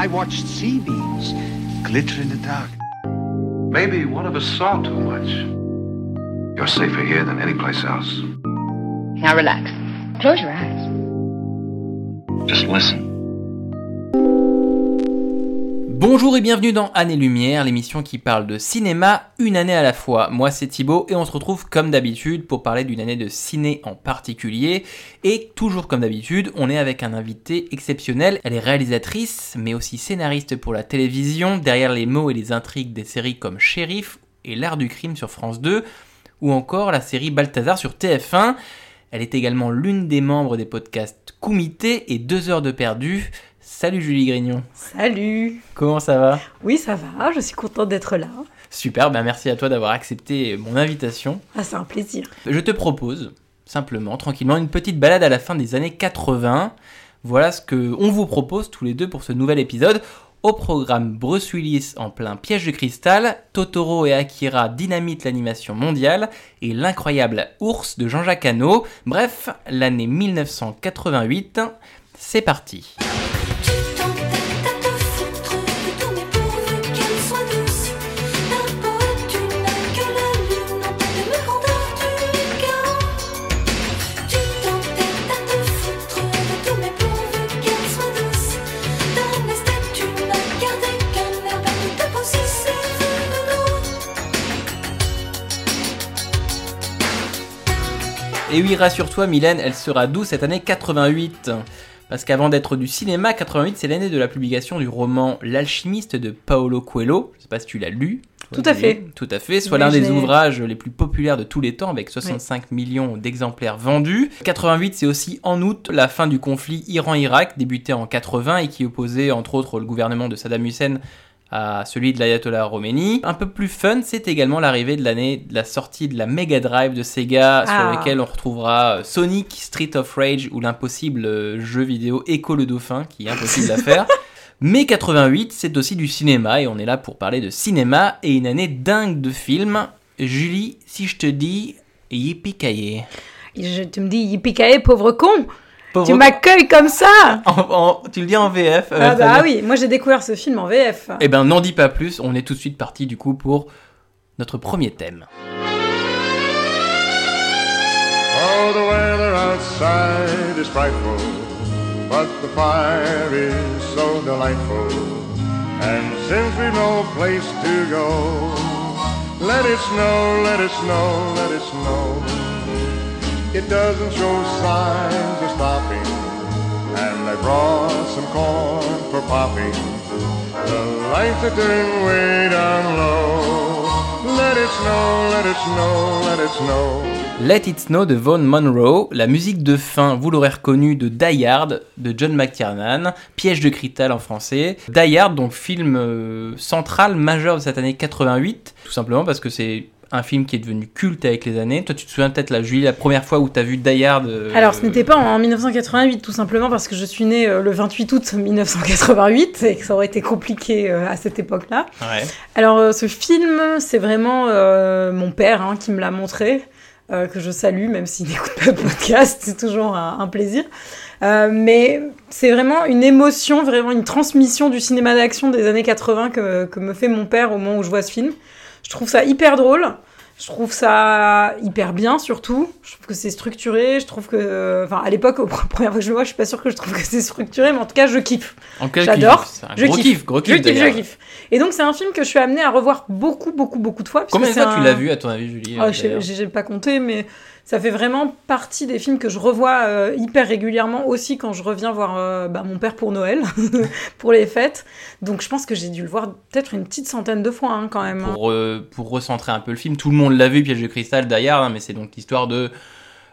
I watched sea beams glitter in the dark. Maybe one of us saw too much. You're safer here than any place else. Now relax. Close your eyes. Just listen. Bonjour et bienvenue dans Année Lumière, l'émission qui parle de cinéma une année à la fois. Moi c'est Thibaut et on se retrouve comme d'habitude pour parler d'une année de ciné en particulier. Et toujours comme d'habitude, on est avec un invité exceptionnel. Elle est réalisatrice mais aussi scénariste pour la télévision, derrière les mots et les intrigues des séries comme Shérif et L'art du crime sur France 2 ou encore la série Balthazar sur TF1. Elle est également l'une des membres des podcasts Comité et Deux heures de perdu. Salut Julie Grignon. Salut Comment ça va? Oui, ça va, je suis contente d'être là. Super, ben merci à toi d'avoir accepté mon invitation. Ah, c'est un plaisir. Je te propose, simplement, tranquillement, une petite balade à la fin des années 80. Voilà ce que on vous propose tous les deux pour ce nouvel épisode. Au programme Bruce Willis en plein piège de cristal, Totoro et Akira dynamitent l'animation mondiale et l'incroyable ours de Jean-Jacques Hano. Bref, l'année 1988, c'est parti. Et oui, rassure-toi, Mylène, elle sera douce cette année 88. Parce qu'avant d'être du cinéma, 88, c'est l'année de la publication du roman L'alchimiste de Paolo Coelho. Je sais pas si tu l'as lu. Tout à fait. Tout à fait. Soit Oui, l'un des ouvrages les plus populaires de tous les temps, avec 65 millions d'exemplaires vendus. 88, c'est aussi en août la fin du conflit Iran-Irak, débuté en 80 et qui opposait entre autres le gouvernement de Saddam Hussein à celui de l'ayatollah Khomeini. Un peu plus fun, c'est également l'arrivée de l'année de la sortie de la Mega Drive de Sega, sur Ah. laquelle on retrouvera euh, Sonic Street of Rage ou l'impossible euh, jeu vidéo Echo le Dauphin, qui est impossible à faire. Mais 88, c'est aussi du cinéma, et on est là pour parler de cinéma et une année dingue de films. Julie, si je te dis Yippee Et je, tu me dis, yippee pauvre con Pauvre- Tu m'accueilles comme ça En- en- tu le dis en VF euh, Ah bah bien. oui, moi j'ai découvert ce film en VF. Eh ben, n'en dis pas plus, on est tout de suite parti du coup pour notre premier thème. Oh, the weather outside is frightful, but the fire is so delightful. And since we've no place to go, let it snow, let it snow, let it snow. It doesn't show signs of stopping, and I brought some corn for popping. The lights are turned way down low. Let it snow, let it snow, let it snow. Let It Snow de Vaughn Monroe, la musique de fin, vous l'aurez reconnu, de Die Hard de John McTiernan, Piège de Cristal en français. Die Hard, donc film euh, central majeur de cette année 88, tout simplement parce que c'est un film qui est devenu culte avec les années. Toi, tu te souviens peut-être, la Julie, la première fois où tu as vu Die Hard euh, Alors ce n'était pas en 1988, tout simplement parce que je suis née euh, le 28 août 1988 et que ça aurait été compliqué euh, à cette époque-là. Ouais. Alors ce film, c'est vraiment euh, mon père hein, qui me l'a montré, euh, que je salue, même s'il n'écoute pas le podcast, c'est toujours un, un plaisir. Euh, mais c'est vraiment une émotion, vraiment une transmission du cinéma d'action des années 80 que, que me fait mon père au moment où je vois ce film. Je trouve ça hyper drôle. Je trouve ça hyper bien surtout. Je trouve que c'est structuré. Je trouve que, enfin, à l'époque, aux premières fois que je le vois, je suis pas sûre que je trouve que c'est structuré, mais en tout cas, je kiffe. J'adore. Je gros kiffe. kiff, gros Je kiff. kiffe, je kiffe. Et donc, c'est un film que je suis amenée à revoir beaucoup, beaucoup, beaucoup, de fois. Combien de fois tu l'as vu, à ton avis, Julie Oh, je j'ai pas compté, mais ça fait vraiment partie des films que je revois euh, hyper régulièrement aussi quand je reviens voir euh, bah, mon père pour Noël, pour les fêtes. Donc je pense que j'ai dû le voir peut-être une petite centaine de fois hein, quand même. hein. pour, euh, pour recentrer un peu le film, tout le monde l'a vu, Piège de cristal, Hard, hein, mais c'est donc l'histoire de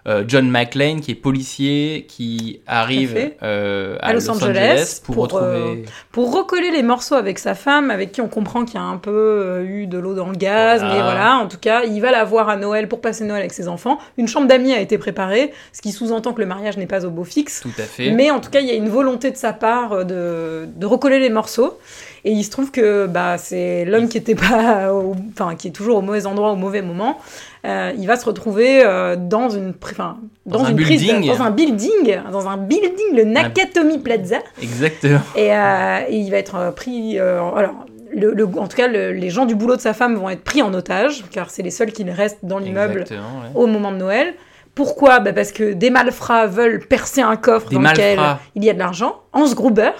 euh, John McClane qui est policier, qui arrive euh, à, À Los Angeles pour, pour, retrouver. euh, Pour recoller les morceaux avec sa femme, avec qui on comprend qu'il y a un peu euh, eu de l'eau dans le gaz, Voilà. mais voilà, en tout cas, il va la voir à Noël pour passer Noël avec ses enfants. Une chambre d'amis a été préparée, ce qui sous-entend que le mariage n'est pas au beau fixe. Tout à fait. Mais en tout cas, il y a une volonté de sa part euh, de, de recoller les morceaux. Et il se trouve que bah, c'est l'homme qui était pas, au- enfin qui est toujours au mauvais endroit au mauvais moment. Euh, il va se retrouver euh, dans une, enfin, Dans dans, un une prise, de- building. dans un building, dans un building, le Nakatomi Plaza. Exactement. Et, euh, et il va être pris. alors, le, le- en tout cas, le- les gens du boulot de sa femme vont être pris en otage, car c'est les seuls qui restent dans l'immeuble ouais. au moment de Noël. Pourquoi? Bah Parce que des malfrats veulent percer un coffre Des dans lequel il y a de l'argent. Hans Gruber,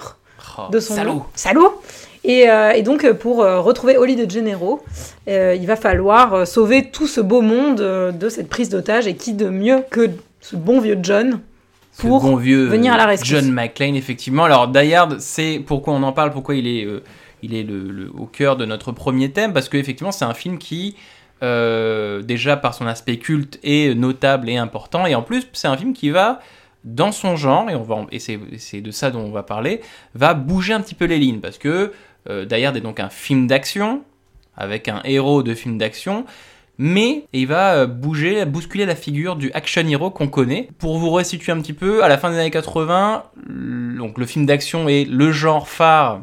Oh, de son salaud. nom. Salaud et, euh, et donc, euh, pour euh, retrouver Holly de Gennaro, il va falloir sauver tout ce beau monde de cette prise d'otage. Et qui de mieux que ce bon vieux John pour bon vieux venir à la rescousse. John McClane, effectivement. Alors, Die Hard, c'est pourquoi on en parle, pourquoi il est, il est le, le- au cœur de notre premier thème, parce qu'effectivement, c'est un film qui, déjà par son aspect culte, est notable et important, et en plus, c'est un film qui va, dans son genre, et, on va, et c'est de ça dont on va parler, va bouger un petit peu les lignes, parce que euh, Die est donc un film d'action, avec un héros de film d'action, mais il va euh, bouger, bousculer la figure du action hero qu'on connaît. Pour vous resituer un petit peu, à la fin des années 80, l- donc le film d'action est le genre phare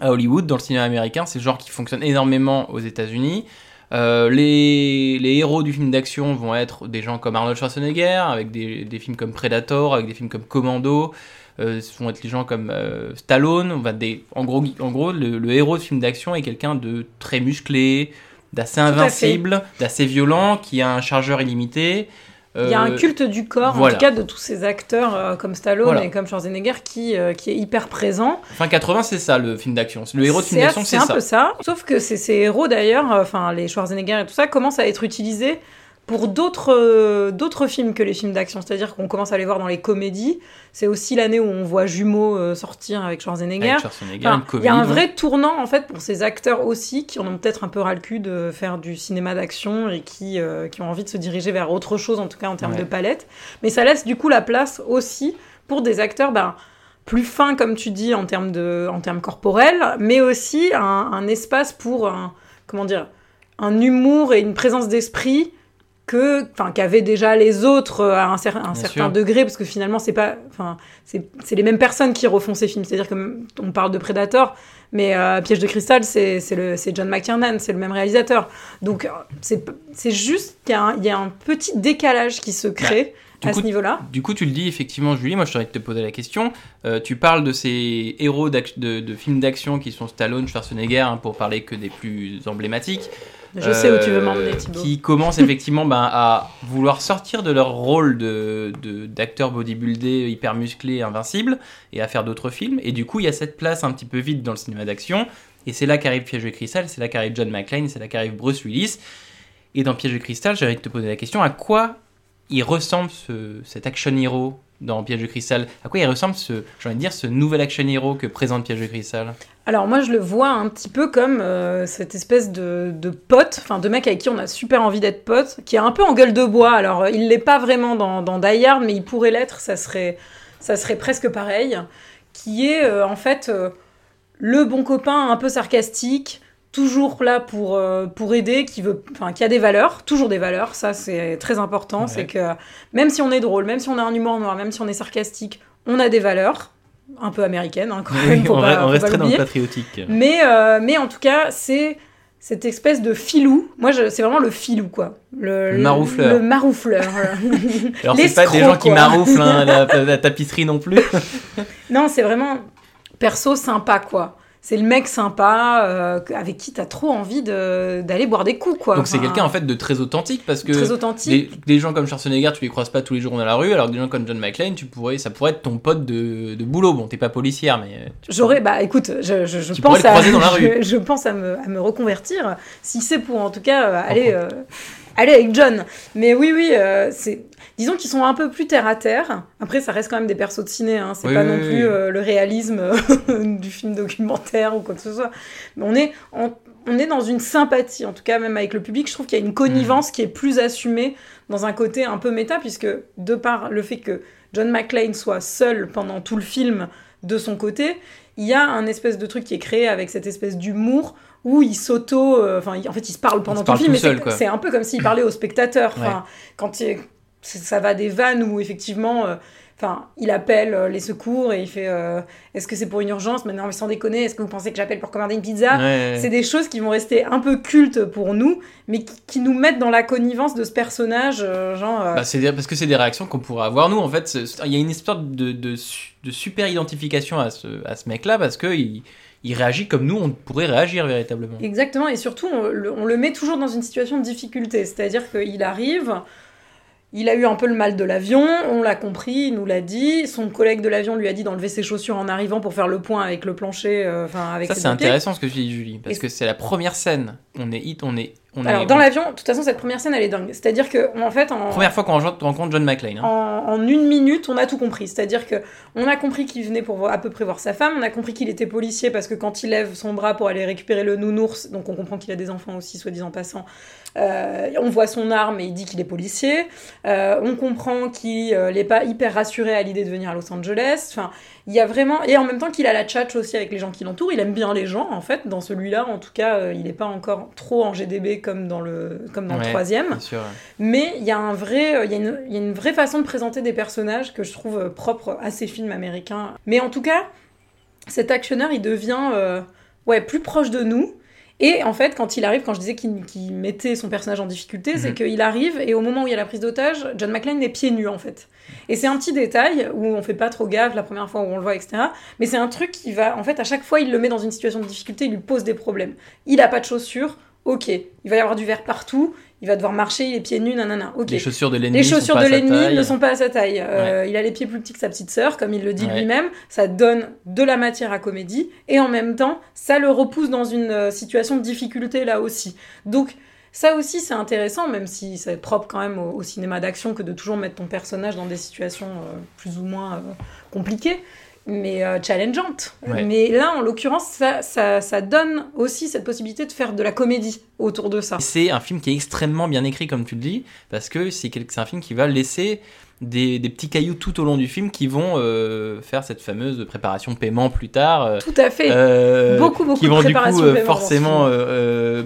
à Hollywood, dans le cinéma américain. C'est le genre qui fonctionne énormément aux États-Unis. Euh, les, héros du film d'action vont être des gens comme Arnold Schwarzenegger, avec des films comme Predator, avec des films comme Commando. Euh, ce vont être les gens comme euh, Stallone. On va des, en gros, en gros le, le héros de film d'action est quelqu'un de très musclé, d'assez invincible, d'assez violent, qui a un chargeur illimité. Il y a un Euh, culte du corps, voilà. en tout cas de tous ces acteurs euh, comme Stallone Voilà. et comme Schwarzenegger qui, euh, qui est hyper présent. Fin 80, c'est ça le film d'action. Le héros de film C'est d'action, c'est un ça. peu ça. Sauf que ces, ces héros d'ailleurs, enfin les Schwarzenegger et tout ça, commencent à être utilisés pour d'autres euh, d'autres films que les films d'action. C'est-à-dire qu'on commence à les voir dans les comédies. C'est aussi l'année où on voit Jumeaux euh, sortir avec Schwarzenegger. Avec Schwarzenegger, Enfin, une il y a un vrai tournant en fait pour ces acteurs aussi qui en ont peut-être un peu ras le cul de faire du cinéma d'action et qui, euh, qui ont envie de se diriger vers autre chose en tout cas en termes Ouais. de palette. Mais ça laisse du coup la place aussi pour des acteurs ben, plus fins comme tu dis en termes, de, en termes corporels, mais aussi un, un espace pour un, comment dire, un humour et une présence d'esprit que enfin qu'avaient déjà les autres euh, à un, cer- un Bien certain sûr. degré parce que finalement c'est pas enfin c'est les mêmes personnes qui refont ces films c'est-à-dire que on parle de Predator mais euh, Piège de cristal c'est c'est John McTiernan c'est le même réalisateur donc euh, c'est juste qu'il y, a un- il y a un petit décalage qui se crée du à coup, ce niveau-là Du coup, tu le dis effectivement, Julie. Moi, je t'aurais te poser la question. Euh, tu parles de ces héros de films d'action qui sont Stallone, Schwarzenegger, hein, pour parler que des plus emblématiques. Je sais où tu veux Euh, m'emmener Thibaut Qui commencent effectivement ben, à vouloir sortir de leur rôle de de- d'acteurs bodybuildés hyper musclés, invincibles, et à faire d'autres films. Et du coup, il y a cette place un petit peu vide dans le cinéma d'action. Et c'est là qu'arrive Piège de cristal, c'est là qu'arrive John McClane, c'est là qu'arrive Bruce Willis. Et dans Piège de cristal, j'ai envie de te poser la question à quoi il ressemble ce, cet action hero dans Piège de cristal? À quoi il ressemble ce, j'ai envie de dire, ce nouvel action hero que présente Piège de cristal? Alors moi je le vois un petit peu comme euh, cette espèce de, de pote, enfin de mec avec qui on a super envie d'être pote, qui est un peu en gueule de bois. Alors euh, il l'est pas vraiment dans, dans Die Hard, mais il pourrait l'être, ça serait, ça serait presque pareil. Qui est euh, en fait euh, le bon copain un peu sarcastique, toujours là pour, euh, pour aider, qui, veut, enfin, qui a des valeurs, toujours des valeurs, ça c'est très important. Ouais. C'est que même si on est drôle, même si on a un humour noir, même si on est sarcastique, on a des valeurs. Un peu américaines, hein, quand même. on, pas- on resterait dans le patriotique. Mais, euh, mais en tout cas, c'est cette espèce de filou. Moi, c'est vraiment le filou, quoi. Le maroufleur. Le maroufleur. Alors c'est pas des gens qui marouflent hein, la, la tapisserie non plus. non, c'est vraiment perso sympa, quoi. C'est le mec sympa euh, avec qui t'as trop envie de- d'aller boire des coups, quoi. Donc c'est quelqu'un en fait de très authentique parce que très authentique. des, des gens comme Schwarzenegger tu les croises pas tous les jours dans la rue alors que des gens comme John McClane tu pourrais ça pourrait être ton pote de, de boulot bon t'es pas policière mais euh, J'aurais, bah écoute, je, je, je pense à, croiser dans la rue. je, je pense à me, à me reconvertir, si c'est pour en tout cas euh, aller, euh, aller avec John. Mais oui, oui, euh, c'est, disons qu'ils sont un peu plus terre à terre. Après, ça reste quand même des persos de ciné, hein. c'est Oui, pas oui, non oui. plus euh, le réalisme euh, du film documentaire ou quoi que ce soit. Mais on est, on, on est dans une sympathie, en tout cas même avec le public. Je trouve qu'il y a une connivence qui est plus assumée dans un côté un peu méta, puisque de par le fait que John McClane soit seul pendant tout le film de son côté, il y a un espèce de truc qui est créé avec cette espèce d'humour où il s'auto, euh, enfin en fait il se parle pendant se tout le film, tout mais c'est- un peu comme s'il parlait au spectateur. Ouais. quand il- ça va des vannes où effectivement, euh, Enfin, il appelle euh, les secours et il fait euh, Est-ce que c'est pour une urgence? Maintenant, mais sans déconner, est-ce que vous pensez que j'appelle pour commander une pizza? Ouais. C'est des choses qui vont rester un peu cultes pour nous, mais qui, qui nous mettent dans la connivence de ce personnage, genre. Bah, c'est parce que c'est des réactions qu'on pourrait avoir nous en fait il y a une espèce de, de, su- de super identification à ce, à ce mec là parce que il, il réagit comme nous on pourrait réagir véritablement Exactement, et surtout, on le, on le met toujours dans une situation de difficulté. C'est-à-dire qu'il arrive, il a eu un peu le mal de l'avion, on l'a compris, il nous l'a dit. Son collègue de l'avion lui a dit d'enlever ses chaussures en arrivant pour faire le point avec le plancher, euh, avec ça c'est intéressant ce que tu dis Julie parce que c'est la première scène on est hit on est on Alors, est dans l'avion, de toute façon, cette première scène, elle est dingue. C'est-à-dire que, en fait, en, première fois qu'on rencontre- John McClane hein. en, en une minute, on a tout compris. C'est-à-dire que on a compris qu'il venait pour à peu près voir sa femme, on a compris qu'il était policier parce que quand il lève son bras pour aller récupérer le nounours, donc on comprend qu'il a des enfants aussi, soi-disant passant, euh, on voit son arme et il dit qu'il est policier. Euh, on comprend qu'il n'est pas hyper rassuré à l'idée de venir à Los Angeles. Enfin, il y a vraiment... Et en même temps qu'il a la tchatch aussi avec les gens qui l'entourent, il aime bien les gens, en fait. Dans celui-là, en tout cas, euh, il n'est pas encore trop en GDB comme dans le, comme dans le troisième. bien sûr Mais il y a un vrai, euh, il y, a une- il y a une vraie façon de présenter des personnages que je trouve euh, propre à ces films américains. Mais en tout cas, cet actionneur, il devient ouais, plus proche de nous. Et en fait, quand il arrive, quand je disais qu'il mettait son personnage en difficulté, c'est Mhm. qu'il arrive et au moment où il y a la prise d'otage, John McClane est pieds nus en fait. Et c'est un petit détail où on fait pas trop gaffe la première fois où on le voit, etc. Mais c'est un truc qui va, en fait, à chaque fois, il le met dans une situation de difficulté, il lui pose des problèmes. Il a pas de chaussures, ok. Il va y avoir du verre partout, il va devoir marcher, il est pieds nus, nanana, ok. les chaussures de l'ennemi Les chaussures de l'ennemi ne sont pas à sa taille. Euh, Il a les pieds plus petits que sa petite sœur, comme il le dit Ouais. lui-même. Ça donne de la matière à comédie. Et en même temps, ça le repousse dans une euh, situation de difficulté là aussi. Donc, ça aussi, c'est intéressant, même si c'est propre quand même au, au cinéma d'action que de toujours mettre ton personnage dans des situations euh, plus ou moins euh, compliquées, mais euh, challengeantes. Ouais. Mais là, en l'occurrence, ça, ça, ça donne aussi cette possibilité de faire de la comédie autour de ça. C'est un film qui est extrêmement bien écrit, comme tu le dis, parce que c'est un film qui va laisser des, des petits cailloux tout au long du film qui vont euh, faire cette fameuse préparation paiement plus tard. euh, Tout à fait. euh, Beaucoup, beaucoup qui de vont du coup euh, forcément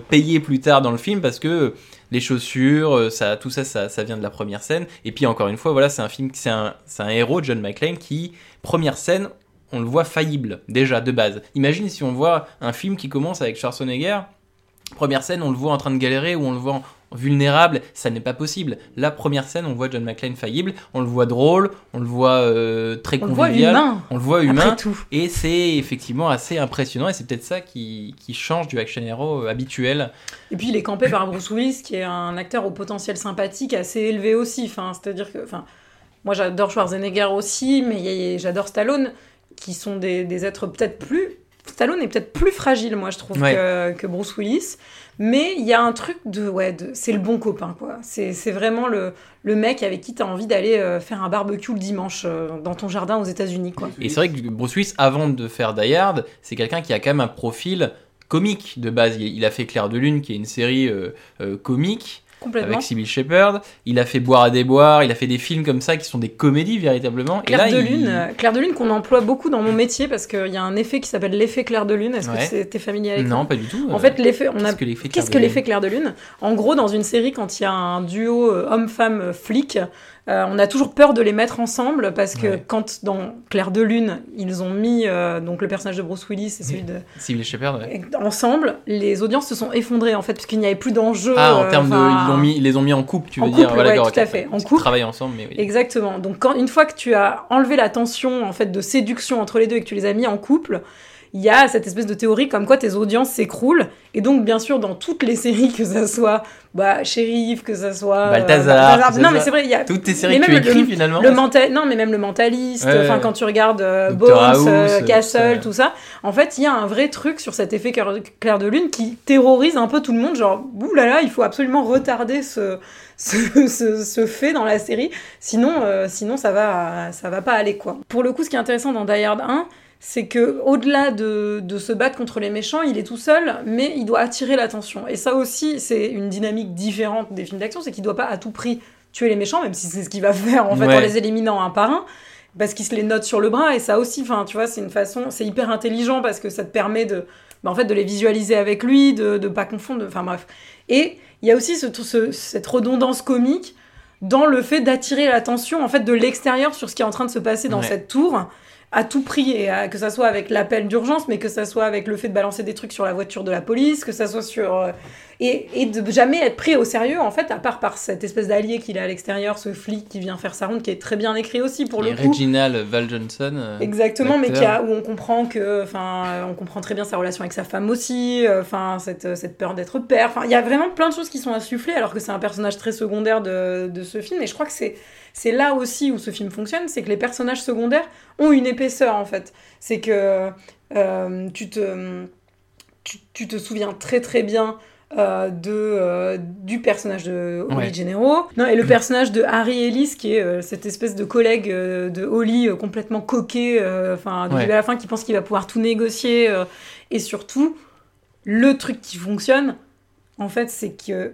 payer plus tard dans le film parce que les chaussures, euh, ça, tout ça, ça, ça vient de la première scène. Et puis encore une fois, voilà, c'est un film, c'est un, un héros, John McClane, qui première scène, on le voit faillible déjà de base. Imagine si on voit un film qui commence avec Schwarzenegger. Première scène, on le voit en train de galérer ou on le voit vulnérable, ça n'est pas possible. La première scène, on voit John McClane faillible, on le voit drôle, on le voit euh, très On le voit convivial, humain. on le voit humain. Tout. Et c'est effectivement assez impressionnant et c'est peut-être ça qui, qui change du action hero euh, habituel. Et puis il est campé par Bruce Willis, qui est un acteur au potentiel sympathique assez élevé aussi. Enfin, c'est-à-dire que, enfin, moi j'adore Schwarzenegger aussi, mais j'adore Stallone, qui sont des, des êtres peut-être plus. Stallone est peut-être plus fragile, moi je trouve, Ouais. que, que Bruce Willis. Mais il y a un truc de, ouais, c'est le bon copain, quoi. C'est vraiment le, le mec avec qui tu as envie d'aller euh, faire un barbecue le dimanche euh, dans ton jardin aux États-Unis, quoi. Et c'est vrai que Bruce Willis, avant de faire Die Hard, c'est quelqu'un qui a quand même un profil comique de base. Il a fait Claire de Lune, qui est une série euh, comique. Avec Sybil Shepherd. Il a fait Boire à déboire. Il a fait des films comme ça qui sont des comédies véritablement. Claire et là, de lune, euh, Claire de lune qu'on emploie beaucoup dans mon métier parce qu'il y a un effet qui s'appelle l'effet Claire de lune. Est-ce Ouais. que t'es familier avec Non, ça pas du tout. En Euh, fait, l'effet, on a qu'est-ce que l'effet Claire de l'effet Claire de Lune? En gros, dans une série, quand il y a un duo euh, homme-femme flic, euh, on a toujours peur de les mettre ensemble parce que Ouais. quand dans Claire de Lune, ils ont mis euh, donc le personnage de Bruce Willis et celui de Sybil Shepherd. ouais. ensemble, les audiences se sont effondrées en fait parce qu'il n'y avait plus d'enjeu. Ah, en euh, termes de, enfin, ils, l'ont mis, ils les ont mis en couple, tu En veux dire Voilà, ouais, tout à fait, en Ils couple. travaillent ensemble, mais oui. Exactement. Donc quand, une fois que tu as enlevé la tension en fait de séduction entre les deux et que tu les as mis en couple, il y a cette espèce de théorie comme quoi tes audiences s'écroulent. Et donc bien sûr dans toutes les séries que ça soit bah shérif, que ça soit euh, Balthazar, ça non mais c'est vrai, il y a Toutes tes séries que tu écris le- finalement. le mental non mais même le mentaliste, enfin ouais. quand tu regardes euh. Bones, House, euh, euh, Castle, tout ça, en fait il y a un vrai truc sur cet effet clair de lune qui terrorise un peu tout le monde, genre ouh là là, il faut absolument retarder ce ce, ce, ce fait dans la série, sinon euh, sinon ça va ça va pas aller quoi. Pour le coup, ce qui est intéressant dans Die Hard 1 c'est que au-delà de, de se battre contre les méchants, il est tout seul, mais il doit attirer l'attention. Et ça aussi, c'est une dynamique différente des films d'action, c'est qu'il doit pas à tout prix tuer les méchants, même si c'est ce qu'il va faire en fait Ouais. en les éliminant un par un, parce qu'il se les note sur le bras. Et ça aussi, enfin, tu vois, c'est une façon, c'est hyper intelligent parce que ça te permet de, bah, en fait, de les visualiser avec lui, de ne pas confondre. Enfin bref. Et il y a aussi ce, tout ce- cette redondance comique dans le fait d'attirer l'attention en fait de l'extérieur sur ce qui est en train de se passer dans Ouais. cette tour à tout prix et que ça soit avec l'appel d'urgence mais que ça soit avec le fait de balancer des trucs sur la voiture de la police que ça soit sur euh, et, et de jamais être pris au sérieux en fait à part par cette espèce d'allié qu'il a à l'extérieur ce flic qui vient faire sa ronde qui est très bien écrit aussi pour Et le coup Reginald Val Johnson. euh, Exactement, mais qui a, où on comprend que, enfin, on comprend très bien sa relation avec sa femme aussi, euh, enfin, cette, euh, cette peur d'être père. Enfin, il y a vraiment plein de choses qui sont insufflées, alors que c'est un personnage très secondaire de, de ce film. Et je crois que c'est, c'est là aussi où ce film fonctionne, c'est que les personnages secondaires ont une épaisseur en fait. C'est que euh, tu te, tu, tu te souviens très très bien. Euh, de, euh, du personnage de Holly Ouais. Gennaro. Non, et le personnage de Harry Ellis, qui est euh, cette espèce de collègue de Holly complètement coquet, enfin, Ouais. à la fin, qui pense qu'il va pouvoir tout négocier. et surtout, le truc qui fonctionne, en fait, c'est que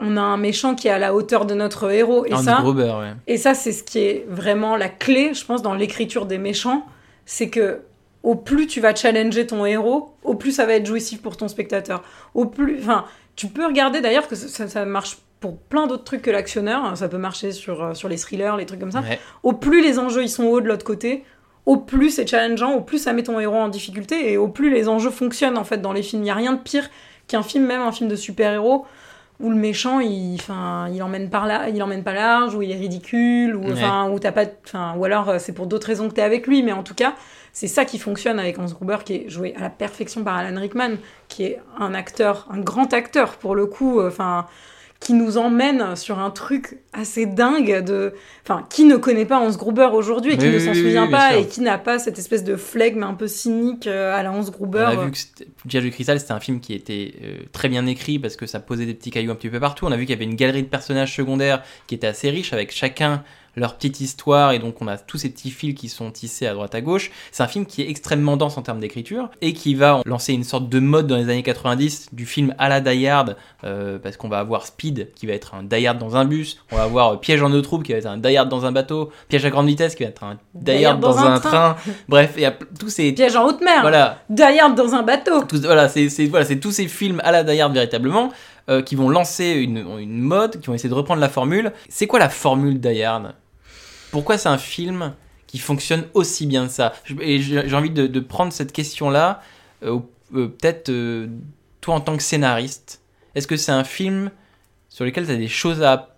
on a un méchant qui est à la hauteur de notre héros. Et ça, Gruber, ouais. et ça, c'est ce qui est vraiment la clé, je pense, dans l'écriture des méchants. C'est que au plus tu vas challenger ton héros, au plus ça va être jouissif pour ton spectateur. Au plus, enfin, tu peux regarder d'ailleurs que ça, ça marche pour plein d'autres trucs que l'actionneur. Ça peut marcher sur, euh, sur les thrillers, les trucs comme ça. Ouais. Au plus les enjeux ils sont hauts de l'autre côté, au plus c'est challengeant, au plus ça met ton héros en difficulté et au plus les enjeux fonctionnent en fait dans les films. Il n'y a rien de pire qu'un film, même un film de super-héros, où le méchant il, enfin, il emmène par là, il emmène pas large, où il est ridicule, ou, Ouais. enfin, où t'as pas, enfin, ou alors euh, c'est pour d'autres raisons que t'es avec lui, mais en tout cas c'est ça qui fonctionne avec Hans Gruber qui est joué à la perfection par Alan Rickman, qui est un acteur, un grand acteur pour le coup, euh, enfin qui nous emmène sur un truc assez dingue de enfin qui ne connaît pas Hans Gruber aujourd'hui et qui Oui, ne s'en oui, souvient oui, pas et qui n'a pas cette espèce de flegme un peu cynique euh, à la Hans On Gruber a vu que Piège de cristal, c'était un film qui était euh, très bien écrit parce que ça posait des petits cailloux un petit peu partout. On a vu qu'il y avait une galerie de personnages secondaires qui était assez riche avec chacun leur petite histoire et donc on a tous ces petits fils qui sont tissés à droite à gauche. C'est un film qui est extrêmement dense en termes d'écriture et qui va lancer une sorte de mode dans les années 90 du film à la Die Hard euh, parce qu'on va avoir Speed qui va être un Die Hard dans un bus, on va avoir euh, Piège en eau troupe qui va être un Die Hard dans un bateau, Piège à grande vitesse qui va être un Die Hard dans, un train. Bref, il y a tous ces piège en haute mer voilà, Die Hard dans un bateau tous, voilà, c'est voilà, tous ces films à la Die Hard véritablement euh, qui vont lancer une, une mode, qui vont essayer de reprendre la formule. C'est quoi la formule Die Hard? Pourquoi c'est un film qui fonctionne aussi bien que ça Et j'ai envie de, prendre cette question-là, euh, euh, peut-être euh, toi en tant que scénariste, est-ce que c'est un film sur lequel tu as des choses à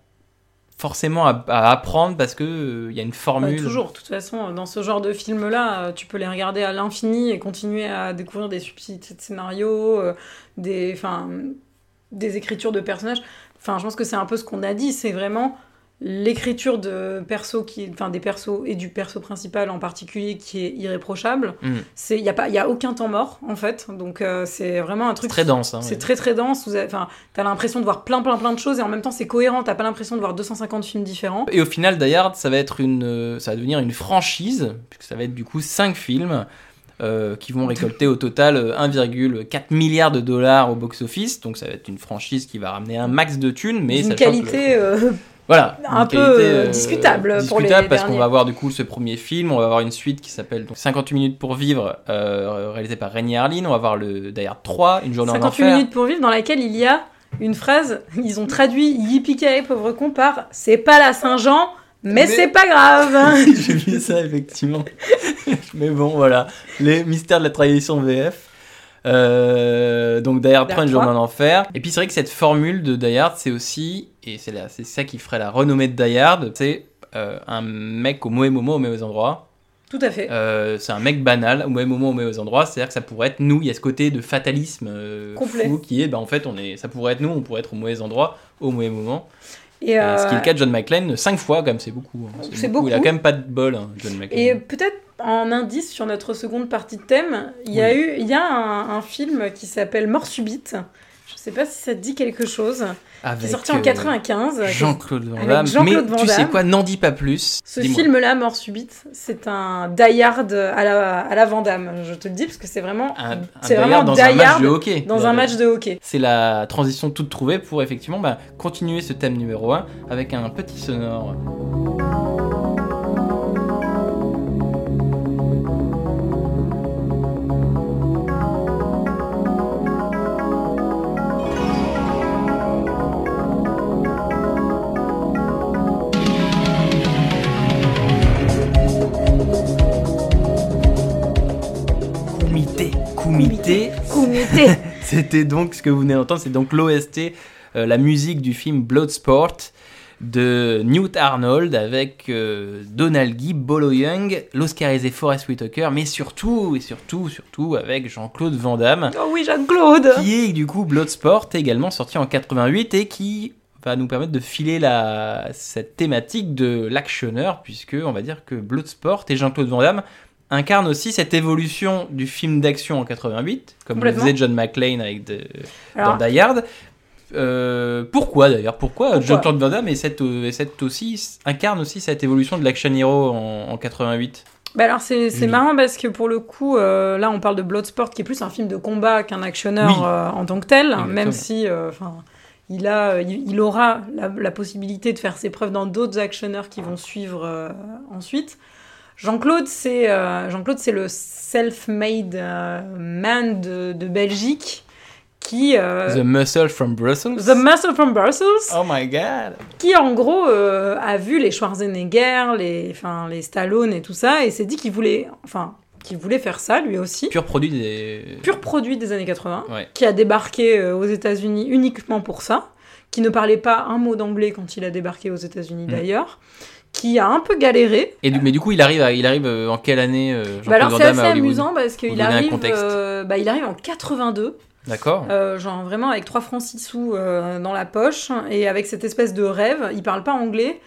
forcément à, apprendre parce que il y a une formule toujours, de toute façon, dans ce genre de film-là, tu peux les regarder à l'infini et continuer à découvrir des subtilités de scénario, des, des écritures de personnages. Enfin, je pense que c'est un peu ce qu'on a dit, c'est vraiment l'écriture de perso qui, enfin, des persos et du perso principal en particulier qui est irréprochable. Mm. C'est, il y a pas, il y a aucun temps mort en fait, donc euh, c'est vraiment un truc très dense. hein, c'est ouais. très très dense. Enfin, t'as l'impression de voir plein plein plein de choses et en même temps c'est cohérent. T'as pas l'impression de voir 250 films différents. Et au final, Hard, ça va être une, euh, ça va devenir une franchise, puisque ça va être du coup 5 films euh, qui vont récolter au total euh, 1,4 milliard de dollars au box-office. Donc ça va être une franchise qui va ramener un max de thunes, mais une que qualité euh, voilà, un peu, qualité, euh, discutable pour les discutable parce qu'on va avoir du coup ce premier film, on va avoir une suite qui s'appelle donc 58 minutes pour vivre, euh, réalisé par Rémi Harlin. On va avoir le Die Hard 3, une journée en 58 enfer. minutes pour vivre dans laquelle il y a une phrase. Ils ont traduit Yippee pauvre con par c'est pas la Saint-Jean. Mais, Mais- c'est pas grave. J'ai vu ça effectivement. Mais bon, voilà. Les mystères de la tradition VF. Euh, donc Die Hard Die 3, une Hard journée 3. en enfer. Et puis c'est vrai que cette formule de Die Hard, c'est aussi, et c'est ça qui ferait la renommée de Die Hard, c'est euh, un mec au mauvais moment, au mauvais endroit. Tout à fait. Euh, c'est un mec banal, au mauvais moment, au mauvais endroit. C'est-à-dire que ça pourrait être nous. Il y a ce côté de fatalisme euh, fou qui est, bah, en fait, on est, ça pourrait être nous. On pourrait être au mauvais endroit, au mauvais moment. Et, euh, ce qui est le cas de John McClane, 5 fois, comme c'est beaucoup. hein. C'est Il a beaucoup. quand même pas de bol, hein, John McClane. Et peut-être en indice sur notre seconde partie de thème, il y a Oui. eu, il y a un, un film qui s'appelle Mort subite. Je sais pas si ça te dit quelque chose. Qui Avec, est sorti en euh, 95. Jean-Claude Van Damme. Jean-Claude Mais Van tu sais quoi, n'en dis pas plus. Ce film-là, Mort subite, c'est un die hard à la, à la Van Damme. Je te le dis parce que c'est vraiment, Un, c'est vraiment dans un match de hockey. dans un match de hockey. C'est la transition toute trouvée pour effectivement bah, continuer ce thème numéro 1 avec un petit sonore. C'était donc ce que vous venez d'entendre, c'est donc l'OST, euh, la musique du film Bloodsport de Newt Arnold avec euh, Donald Guy, Bolo Young, l'Oscarisé Forest Whitaker, mais surtout, et surtout, surtout avec Jean-Claude Van Damme, Oh oui, Jean-Claude. qui est du coup Bloodsport, également sorti en 88 et qui va nous permettre de filer la, cette thématique de l'actionneur, puisque on va dire que Bloodsport et Jean-Claude Van Damme incarnent aussi cette évolution du film d'action en 88, comme le faisait John McClane avec de, Alors, dans Die Hard. Euh, pourquoi d'ailleurs Pourquoi, Pourquoi Jean-Claude Van Damme est cette, euh, est cette aussi, incarne aussi cette évolution de l'action hero en, en 88 Bah alors c'est Oui. marrant parce que pour le coup, euh, là on parle de Bloodsport qui est plus un film de combat qu'un actionneur Oui. euh, en tant que tel, Exactement. même si euh, il, a, il, il aura la, la possibilité de faire ses preuves dans d'autres actionneurs qui vont suivre ensuite. Jean-Claude, c'est euh, Jean-Claude, c'est le self-made euh, man de, de Belgique qui euh, The Muscle from Brussels? The Muscle from Brussels, Oh my god qui en gros a vu les Schwarzenegger, les, enfin, les Stallone et tout ça, et s'est dit qu'il voulait, enfin, qu'il voulait faire ça lui aussi. Pur produit des... Pur produit des années 80, Ouais. qui a débarqué aux États-Unis uniquement pour ça, qui ne parlait pas un mot d'anglais quand il a débarqué aux États-Unis Mm. d'ailleurs, qui a un peu galéré. Et du- mais du coup, il arrive, à- il arrive en quelle année Bah alors c'est assez amusant parce qu'il arrive, bah, il arrive en 82. D'accord Euh, genre vraiment avec 3 francs 6 sous euh, dans la poche et avec cette espèce de rêve. Il parle pas anglais.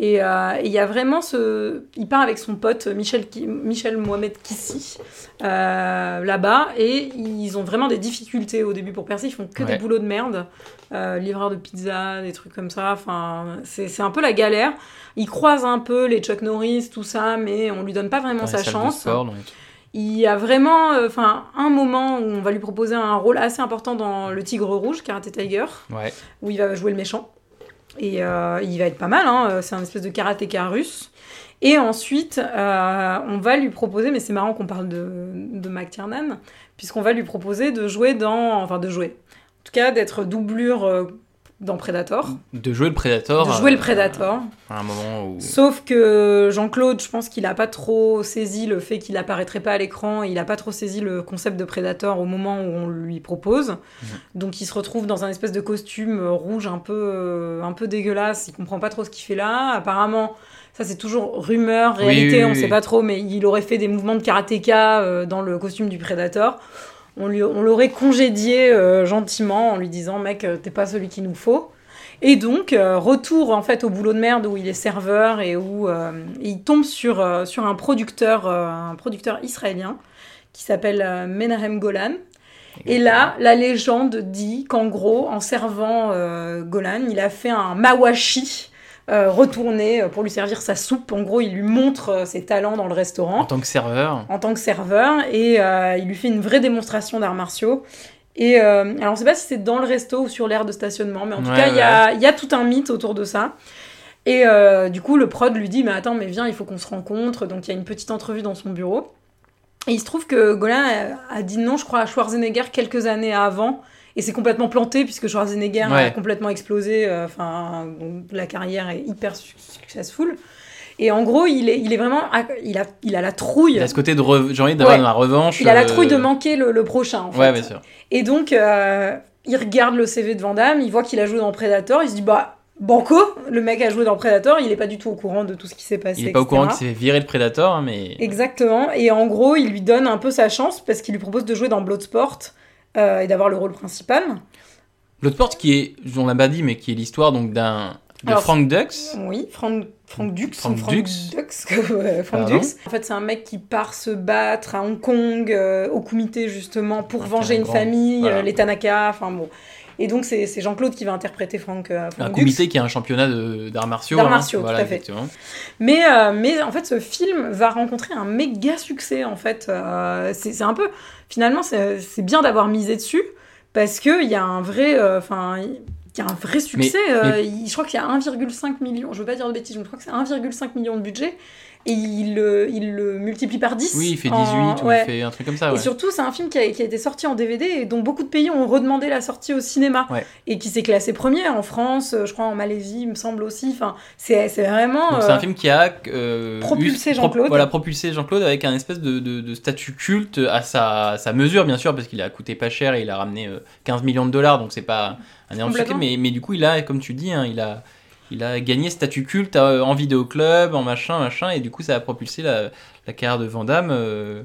Et euh, et il y a vraiment ce. Il part avec son pote Michel, Ki- Michel Mohamed Kissi euh, là-bas et ils ont vraiment des difficultés au début pour percer. Ils font que Ouais. des boulots de merde. Euh, livreur de pizza, des trucs comme ça. Enfin, c'est un peu la galère. Il croise un peu les Chuck Norris, tout ça, mais on lui donne pas vraiment Dans sa chance. sport. Il y a vraiment euh, enfin un moment où on va lui proposer un rôle assez important dans Le Tigre Rouge, Karate Tiger, Ouais. où il va jouer le méchant. Et euh, il va être pas mal, hein, c'est un espèce de karatéka russe. Et ensuite, euh, on va lui proposer, mais c'est marrant qu'on parle de, de McTiernan, puisqu'on va lui proposer de jouer dans. Enfin, de jouer. En tout cas, d'être doublure euh, dans Predator. De jouer le Predator. De jouer le euh, Predator. À un moment où. Sauf que Jean-Claude, je pense qu'il a pas trop saisi le fait qu'il apparaîtrait pas à l'écran, il a pas trop saisi le concept de Predator au moment où on lui propose. Donc il se retrouve dans un espèce de costume rouge un peu, euh, un peu dégueulasse, il comprend pas trop ce qu'il fait là. Apparemment, ça c'est toujours rumeur, Oui, réalité, oui, on oui. sait pas trop, mais il aurait fait des mouvements de karatéka euh, dans le costume du Predator. On, lui, on l'aurait congédié euh, gentiment en lui disant mec euh, t'es pas celui qu'il nous faut. Et donc, euh, retour en fait au boulot de merde où il est serveur et où euh, il tombe sur, sur un producteur, un producteur israélien qui s'appelle Menahem Golan. Et là, la légende dit qu'en gros, en servant Golan, il a fait un mawashi euh, retourné euh, pour lui servir sa soupe. En gros, il lui montre euh, ses talents dans le restaurant En tant que serveur. en tant que serveur et euh, il lui fait une vraie démonstration d'arts martiaux. Et euh, alors, on sait pas si c'est dans le resto ou sur l'aire de stationnement, mais en tout Ouais, cas, il y a, il y a tout un mythe autour de ça. Et du coup, le prod lui dit Mais attends, mais viens, il faut qu'on se rencontre. Donc, il y a une petite entrevue dans son bureau. Et il se trouve que Golan a, a dit non, je crois, à Schwarzenegger quelques années avant. Et c'est complètement planté puisque Schwarzenegger a Ouais. complètement explosé. euh, Enfin, la carrière est hyper su- successful. Et en gros, il est, il est vraiment. Il a, il a la trouille. Il a ce côté de. re- J'ai envie d'avoir Ouais. ma revanche. Il a la euh, trouille de manquer le, le prochain, en fait. Ouais, bien sûr. Et donc, euh, il regarde le CV de Van Damme, il voit qu'il a joué dans Predator, il se dit, bah, Banco, le mec a joué dans Predator, il est pas du tout au courant de tout ce qui s'est passé. Il est pas au courant qu'il s'est virer le Predator, hein, mais. Exactement. Et en gros, il lui donne un peu sa chance parce qu'il lui propose de jouer dans Bloodsport et d'avoir le rôle principal. Bloodsport qui est, on l'a pas dit, mais qui est l'histoire donc d'un. de Alors, Frank Dux. Oui, Frank, Frank Dux. Frank Dux. Dux, ouais, Frank. Dux. En fait, c'est un mec qui part se battre à Hong Kong, euh, au comité justement, pour venger une grand. famille, Voilà. euh, les Tanaka, enfin bon. Et donc, c'est c'est Jean-Claude qui va interpréter Frank, euh, Un Dux. comité qui a un championnat de- d'arts martiaux. D'arts hein. martiaux, voilà, tout à fait. exactement. Mais, euh, mais en fait, ce film va rencontrer un méga succès, en fait. Euh, c'est c'est un peu... Finalement, c'est c'est bien d'avoir misé dessus, parce qu'il y a un vrai... Enfin... il y a un vrai succès. Mais- je crois qu'il y a 1,5 million, je veux pas dire de bêtises, je crois que c'est 1,5 million de budget. Et il, le- il le multiplie par 10. Oui, il fait 18 en- ou ouais. il fait un truc comme ça. Et surtout, c'est un film qui a, qui a été sorti en DVD et dont beaucoup de pays ont redemandé la sortie au cinéma. Ouais. Et qui s'est classé premier en France, euh, je crois en Malaisie, il me semble aussi. Enfin, c'est vraiment. C'est un euh, film qui a euh, propulsé Jean-Claude. voilà, propulsé Jean-Claude avec un espèce de, de- de statut culte à sa, sa mesure, bien sûr, parce qu'il a coûté pas cher et il a ramené euh, 15 millions de dollars, donc c'est pas un énorme succès. Mais, mais du coup, il a, comme tu dis, hein, il a. Il a gagné statut culte euh, en vidéoclub, en machin, machin, et du coup ça a propulsé la, la carrière de Van Damme, euh,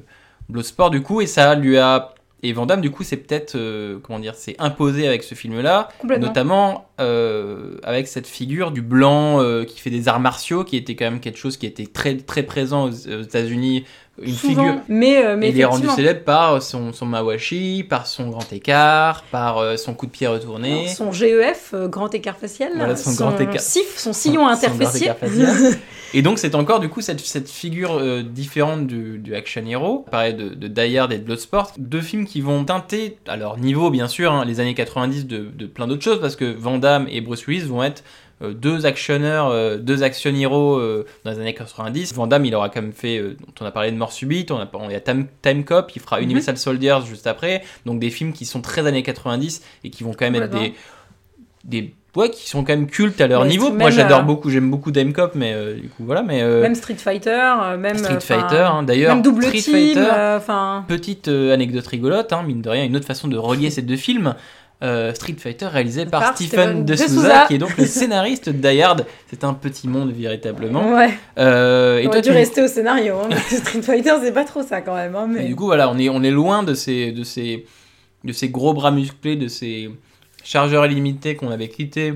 Bloodsport du coup, et ça lui a et Van Damme du coup c'est peut-être euh, comment dire, c'est imposé avec ce film-là, notamment euh, avec cette figure du blanc euh, qui fait des arts martiaux, qui était quand même quelque chose qui était très très présent aux, aux États-Unis, une souvent. figure. Mais, euh, mais il est rendu célèbre par son, son mawashi, par son grand écart, par euh, son coup de pied retourné. alors, son GEF, euh, grand écart facial, Voilà, son grand écart- SIF, son sillon son interfessier. grand écart facial. Et donc c'est encore du coup cette, cette figure euh, différente du, du action hero, pareil de, de Die Hard et de Bloodsport, deux films qui vont teinter à leur niveau bien sûr hein, les années 90 de, de plein d'autres choses parce que Van Damme et Bruce Willis vont être euh, deux actionneurs, euh, deux action heroes euh, dans les années 90. Van Damme il aura quand même fait, euh, dont on a parlé de Mort Subite, on a, on- a Time, Time Cop, il fera Mhm. Universal Soldiers juste après, donc des films qui sont très années 90 et qui vont quand même être des, des ouais, qui sont quand même cultes à leur niveau. Moi j'adore euh, beaucoup, j'aime beaucoup Dame Cop, mais euh, du coup voilà, mais euh, Même Street Fighter, euh, même. Street euh, Fighter, hein, d'ailleurs, Même double Street team, Fighter, euh, petite euh, anecdote rigolote, hein, mine de rien, une autre façon de relier ces deux films. Euh, Street Fighter réalisé par, Par Stephen De Souza, qui est donc le scénariste de Die Hard. C'est un petit monde véritablement. Ouais, Euh, et on toi, aurait dû tu- rester au scénario. hein, parce que Street Fighter, c'est pas trop ça quand même. hein, Et mais... du coup, voilà, on est, on est loin de ces, de, ces, de ces gros bras musclés, de ces chargeurs illimités qu'on avait quittés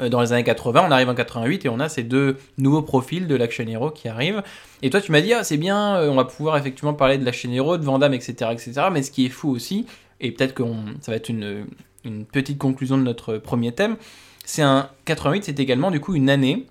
euh, dans les années 80. On arrive en 88 et on a ces deux nouveaux profils de l'action hero qui arrivent. Et toi, tu m'as dit, ah, c'est bien, on va pouvoir effectivement parler de l'action hero, de Van Damme, etc., etc. Mais ce qui est fou aussi, et peut-être que ça va être une, une petite conclusion de notre premier thème, c'est un 88, c'est également du coup une année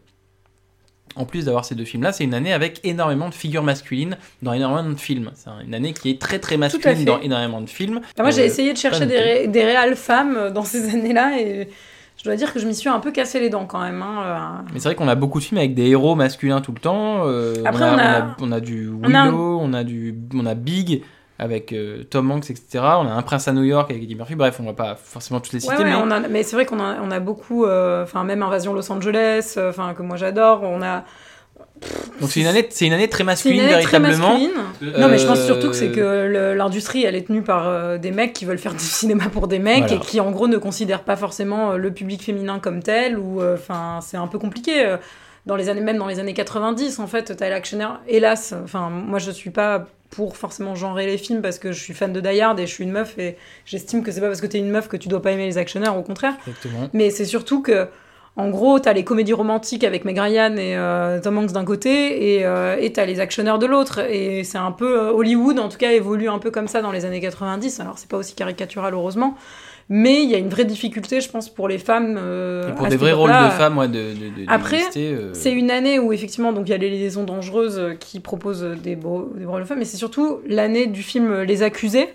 en plus d'avoir ces deux films-là, c'est une année avec énormément de figures masculines dans énormément de films. C'est une année qui est très très masculine dans énormément de films. Moi, j'ai Euh, essayé de chercher des, noté. ré- des réales femmes euh, dans ces années-là et je dois dire que je m'y suis un peu cassé les dents quand même. hein, Mais c'est vrai qu'on a beaucoup de films avec des héros masculins tout le temps. Euh, Après, on, a, on a- on a- on a du on a un- Willow, on a, du, on a Big avec euh, Tom Hanks, etc. On a Un Prince à New York avec Eddie Murphy. Bref, on va pas forcément tous les citer, ouais, mais on a- mais c'est vrai qu'on a, on a beaucoup, euh, enfin même Invasion Los Angeles, euh, enfin que moi j'adore. On a donc c'est une année, c'est une année très masculine année très véritablement. masculine. Non mais je pense surtout que c'est que l'industrie elle est tenue par euh, des mecs qui veulent faire du cinéma pour des mecs Voilà. et qui en gros ne considèrent pas forcément le public féminin comme tel ou euh, enfin c'est un peu compliqué. Dans les années même dans les années 90 en fait t'as l'actionnaire hélas enfin moi je suis pas pour forcément genrer les films parce que je suis fan de Die Hard et je suis une meuf et j'estime que c'est pas parce que t'es une meuf que tu dois pas aimer les actionnaires au contraire Exactement. mais c'est surtout que, en gros, t'as les comédies romantiques avec Meg Ryan et euh, Tom Hanks d'un côté, et euh, t'as les actionneurs de l'autre. Et c'est un peu euh, Hollywood, en tout cas, évolue un peu comme ça dans les années 90. Alors c'est pas aussi caricatural, heureusement, mais il y a une vraie difficulté, je pense, pour les femmes. euh, Et pour des vrais rôles de femmes, ouais, de, de, de- Après, euh, C'est une année où effectivement donc il y a les liaisons dangereuses euh, qui proposent des beaux des rôles de femmes, mais c'est surtout l'année du film Les Accusés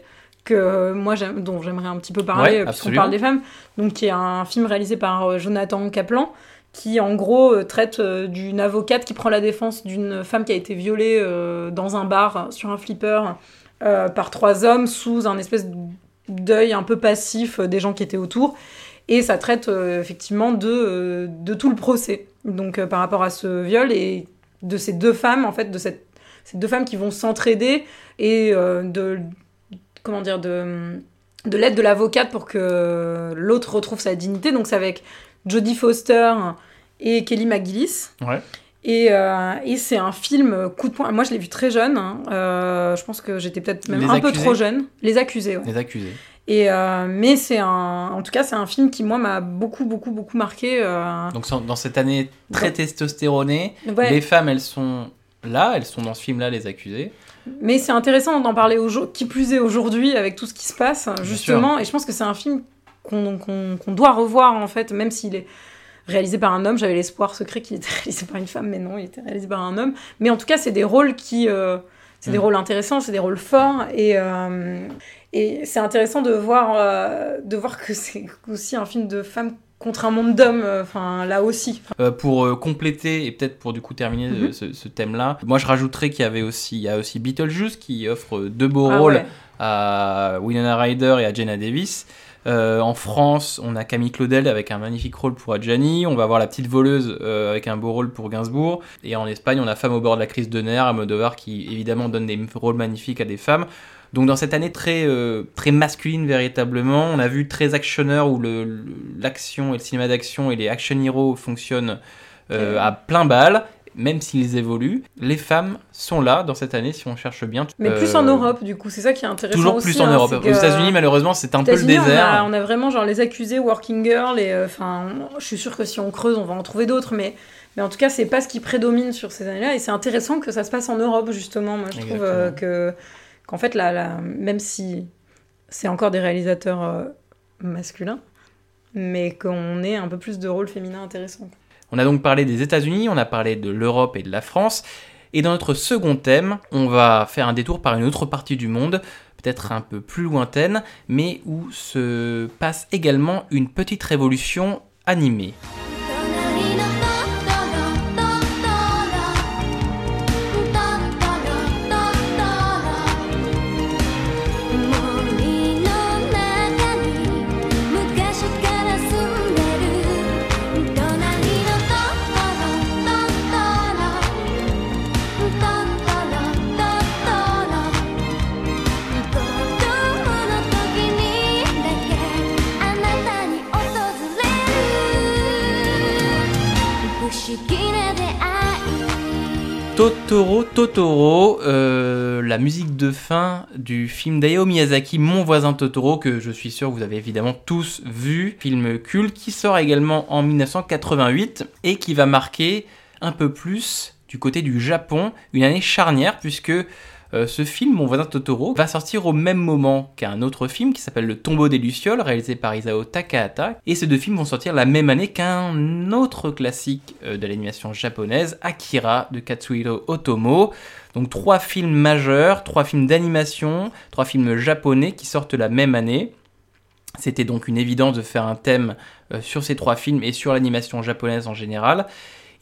que moi dont j'aimerais un petit peu parler Ouais, puisqu'on parle des femmes, donc qui est un film réalisé par Jonathan Kaplan qui en gros traite d'une avocate qui prend la défense d'une femme qui a été violée dans un bar sur un flipper par trois hommes sous un espèce d'œil un peu passif euh, des gens qui étaient autour. Et ça traite euh, effectivement de, euh, de tout le procès. Donc par rapport à ce viol et de ces deux femmes, en fait, de cette, ces deux femmes qui vont s'entraider et de comment dire de, de l'aide de l'avocate pour que l'autre retrouve sa dignité. Donc c'est avec Jodie Foster et Kelly McGillis. Et, euh, et c'est un film coup de poing. Moi, je l'ai vu très jeune. hein. Euh, je pense que j'étais peut-être même Les un peu trop jeune. Les accusés, ouais. Les accusés. Et euh, mais c'est un, en tout cas, c'est un film qui moi m'a beaucoup, beaucoup, beaucoup marqué. Donc dans cette année très Ouais. testostéronée, Ouais. les femmes, elles sont là, elles sont dans ce film-là, les accusés. Mais c'est intéressant d'en parler aujourd'hui, qui plus est aujourd'hui avec tout ce qui se passe, justement. Et je pense que c'est un film qu'on qu'on- qu'on doit revoir en fait, même s'il est réalisé par un homme. J'avais l'espoir secret qu'il était réalisé par une femme, mais non, il était réalisé par un homme. Mais en tout cas, c'est des rôles qui, euh, c'est des Mm. rôles intéressants, c'est des rôles forts et euh, et c'est intéressant de voir euh, de voir que c'est aussi un film de femme contre un monde d'hommes, euh, enfin là aussi. Euh, pour euh, compléter et peut-être pour du coup terminer Mhm. ce, ce thème-là, moi je rajouterais qu'il y avait aussi, il y a aussi Beetlejuice qui offre deux beaux Ah rôles ouais. à Winona Ryder et à Jenna Davis. Euh, en France, on a Camille Claudel avec un magnifique rôle pour Adjani. On va avoir la petite voleuse euh, avec un beau rôle pour Gainsbourg. Et en Espagne, on a Femme au bord de la crise de nerfs, Almodovar qui évidemment donne des rôles magnifiques à des femmes. Donc dans cette année très euh, très masculine véritablement, on a vu très actionneur où le- le- l'action et le cinéma d'action et les action heroes fonctionnent euh, à plein bal, même s'ils évoluent. Les femmes sont là dans cette année si on cherche bien. Mais plus Euh, en Europe, du coup, c'est ça qui est intéressant. Toujours aussi, plus en hein, Europe. Aux États-Unis, malheureusement, c'est un peu le on désert. a, on a vraiment genre les accusés, Working Girl, et euh, enfin, je suis sûre que si on creuse, on va en trouver d'autres, mais, mais en tout cas, c'est pas ce qui prédomine sur ces années-là, et c'est intéressant que ça se passe en Europe, justement. Moi, je trouve euh, que qu'en fait, là, là, même si c'est encore des réalisateurs euh, masculins, mais qu'on ait un peu plus de rôles féminins intéressants. On a donc parlé des États-Unis, on a parlé de l'Europe et de la France. Et dans notre second thème, on va faire un détour par une autre partie du monde, peut-être un peu plus lointaine, mais où se passe également une petite révolution animée. Totoro, Totoro, euh, la musique de fin du film d'Hayao Miyazaki, Mon voisin Totoro, que je suis sûr vous avez évidemment tous vu, film culte qui sort également en 1988 et qui va marquer un peu plus du côté du Japon, une année charnière puisque euh, ce film, Mon voisin Totoro, va sortir au même moment qu'un autre film qui s'appelle Le tombeau des Lucioles, réalisé par Isao Takahata. Et ces deux films vont sortir la même année qu'un autre classique euh, de l'animation japonaise, Akira de Katsuhiro Otomo. Donc trois films majeurs, trois films d'animation, trois films japonais qui sortent la même année. C'était donc une évidence de faire un thème euh, sur ces trois films et sur l'animation japonaise en général.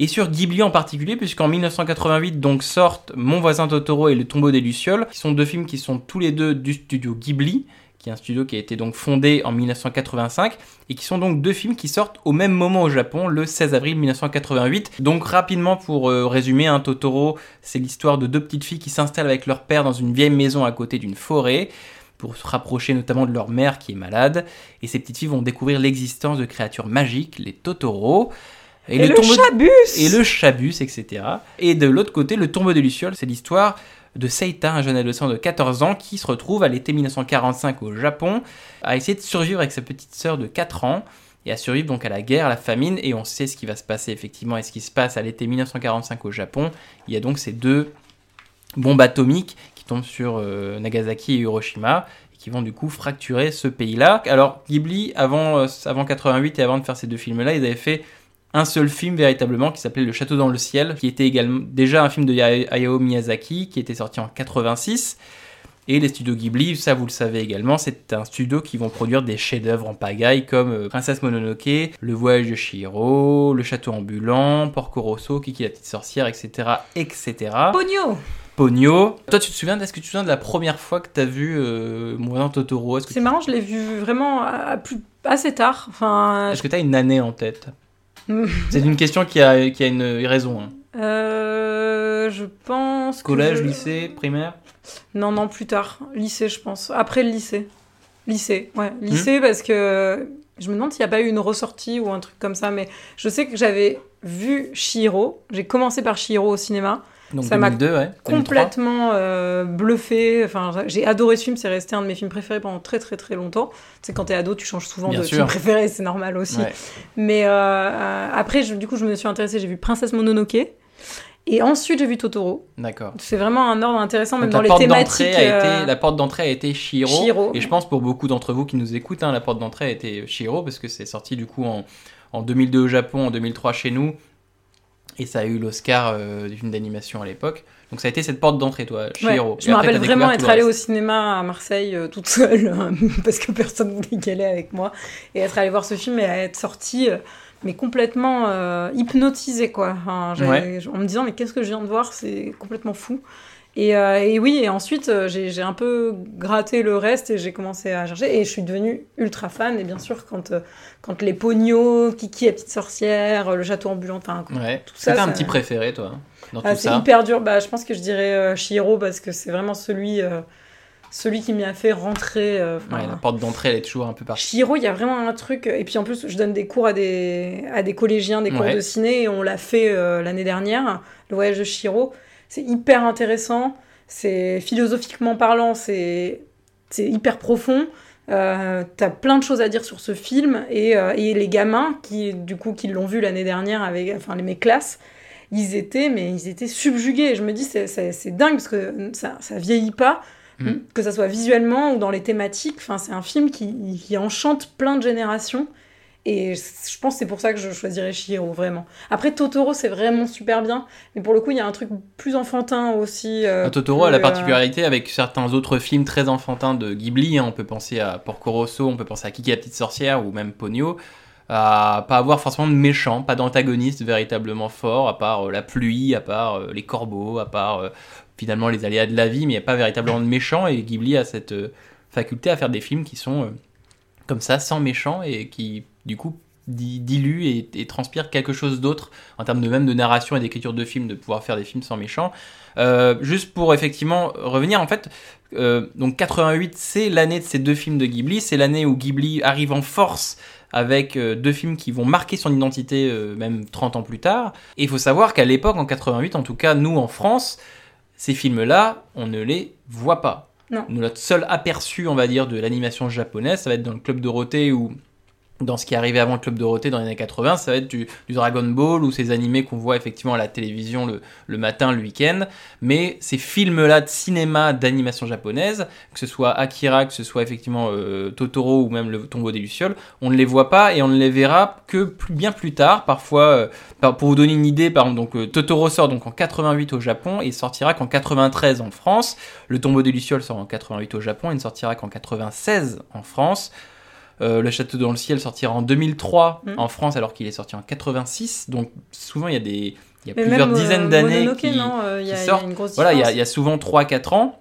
Et sur Ghibli en particulier, puisqu'en 1988 donc sortent Mon voisin Totoro et Le tombeau des Lucioles, qui sont deux films qui sont tous les deux du studio Ghibli, qui est un studio qui a été fondé en 1985, et qui sont donc deux films qui sortent au même moment au Japon, le 16 avril 1988. Donc rapidement pour euh, résumer, un Totoro, c'est l'histoire de deux petites filles qui s'installent avec leur père dans une vieille maison à côté d'une forêt pour se rapprocher notamment de leur mère qui est malade. Et ces petites filles vont découvrir l'existence de créatures magiques, les Totoro. Et, le, tombeau- chabus et le chabus, etc. Et de l'autre côté, le tombeau des Lucioles, c'est l'histoire de Seita, un jeune adolescent de 14 ans qui se retrouve à l'été 1945 au Japon à essayer de survivre avec sa petite sœur de 4 ans et à survivre donc à la guerre, à la famine et on sait ce qui va se passer effectivement et ce qui se passe à l'été 1945 au Japon. Il y a donc ces deux bombes atomiques qui tombent sur euh, Nagasaki et Hiroshima et qui vont du coup fracturer ce pays-là. Alors Ghibli, avant, euh, avant 88 et avant de faire ces deux films-là, ils avaient fait un seul film véritablement qui s'appelait Le Château dans le ciel, qui était également déjà un film de Ya- Hayao Miyazaki qui était sorti en 86. Et les studios Ghibli, ça vous le savez également, c'est un studio qui vont produire des chefs-d'œuvre en pagaille comme euh, Princesse Mononoke, Le Voyage de Chihiro, Le Château ambulant, Porco Rosso, Kiki la petite sorcière, etc., etc. Pogno Pogno. Toi, tu te souviens, est-ce que tu te souviens de la première fois que tu as vu euh, voisin Totoro? C'est marrant, je l'ai vu vraiment à- à plus, assez tard. Enfin, est-ce que tu as une année en tête? C'est une question qui a, qui a une raison. hein. euh, je pense. que Collège, je- lycée, primaire? Non, non, plus tard. Lycée, je pense. Après le lycée. Lycée, ouais. Lycée, parce que je me demande s'il n'y a pas eu une ressortie ou un truc comme ça, mais je sais que j'avais vu Shiro. J'ai commencé par Shiro au cinéma. Donc Ça m'a 2002, ouais. 2003. Complètement euh, bluffé. Enfin, j'ai adoré ce film. C'est resté un de mes films préférés pendant très, très, très longtemps. Tu sais, quand t'es ado, tu changes souvent Bien de sûr. film préféré. C'est normal aussi. Ouais. Mais euh, euh, après, je- du coup, je me suis intéressée. J'ai vu Princesse Mononoke. Et ensuite, j'ai vu Totoro. D'accord. C'est vraiment un ordre intéressant, même Donc dans la les porte thématiques. d'entrée a euh, été la porte d'entrée a été Shiro, Chihiro. et je pense pour beaucoup d'entre vous qui nous écoutent hein, la porte d'entrée a été Shiro parce que c'est sorti du coup en, en 2002 au Japon en 2003 chez nous et ça a eu l'Oscar euh, du film d'animation à l'époque Donc ça a été cette porte d'entrée, toi, Ouais, Chihiro. Je Et me après, rappelle vraiment être allée au cinéma à Marseille euh, toute seule parce que personne voulait y aller avec moi et être allée voir ce film et être sortie euh, mais complètement euh, hypnotisée quoi. Enfin, j'avais- Ouais. En me disant mais qu'est-ce que je viens de voir, c'est complètement fou. Et, euh, et oui, et ensuite euh, j'ai un peu gratté le reste et j'ai commencé à chercher et je suis devenue ultra fan. Et bien sûr, quand, euh, quand les pognos, Kiki la petite sorcière, le château ambulant, enfin, Ouais. tout ça, C'était un ça- petit préféré, toi, dans ah, tout c'est hyper dur. Bah, je pense que je dirais euh, Chihiro parce que c'est vraiment celui, euh, celui qui m'y a fait rentrer. euh, Ouais, la porte d'entrée, elle est toujours un peu partie. Chihiro, il y a vraiment un truc. Et puis en plus, je donne des cours à des, à des collégiens, des cours Ouais. de ciné. Et on l'a fait euh, l'année dernière, le voyage de Chihiro. C'est hyper intéressant. C'est philosophiquement parlant, c'est hyper profond. Euh, T'as plein de choses à dire sur ce film. Et, euh, et les gamins, qui du coup, qui l'ont vu l'année dernière avec enfin, les- mes classes, ils étaient, mais ils étaient subjugués. Je me dis, c'est dingue parce que ça, ça vieillit pas, Mm. que ça soit visuellement ou dans les thématiques. Enfin, c'est un film qui, qui enchante plein de générations. Et je pense que c'est pour ça que je choisirais Chihiro, vraiment. Après, Totoro, c'est vraiment super bien. Mais pour le coup, il y a un truc plus enfantin aussi. euh, Ah, Totoro a la euh, particularité avec certains autres films très enfantins de Ghibli. hein. On peut penser à Porco Rosso, on peut penser à Kiki la petite sorcière ou même Ponyo. À pas avoir forcément de méchants, pas d'antagonistes véritablement forts, à part euh, la pluie, à part les corbeaux, à part finalement les aléas de la vie, mais il n'y a pas véritablement de méchants. Et Ghibli a cette faculté à faire des films qui sont comme ça, sans méchants et qui du coup di- diluent et, et transpirent quelque chose d'autre en termes de même de narration et d'écriture de films, de pouvoir faire des films sans méchants. Euh, juste pour effectivement revenir, en fait, euh, donc 88, c'est l'année de ces deux films de Ghibli, c'est l'année où Ghibli arrive en force avec euh, deux films qui vont marquer son identité même 30 ans plus tard. Et il faut savoir qu'à l'époque, en 88, en tout cas nous en France, ces films-là, on ne les voit pas. Non. Notre seul aperçu, on va dire, de l'animation japonaise, ça va être dans le Club Dorothée ou dans ce qui arrivait avant le Club Dorothée dans les années 80, ça va être du, Dragon Ball ou ces animés qu'on voit effectivement à la télévision le, matin, le week-end. Mais ces films-là de cinéma d'animation japonaise, que ce soit Akira, que ce soit effectivement euh, Totoro ou même le Tombeau des Lucioles, on ne les voit pas et on ne les verra que bien plus tard. Parfois, euh, pour vous donner une idée, par exemple, donc, euh, Totoro sort donc en 88 au Japon et sortira qu'en 93 en France. Le Tombeau des Lucioles sort en 88 au Japon et ne sortira qu'en 96 en France. Euh, le Château dans le ciel sortira en 2003 Mm. en France alors qu'il est sorti en 86. Donc souvent il y a des il y a Mais plusieurs même, euh, dizaines d'années qui, euh, qui y a sortent. une grosse voilà, il y a, différence. il y a souvent 3-4 ans.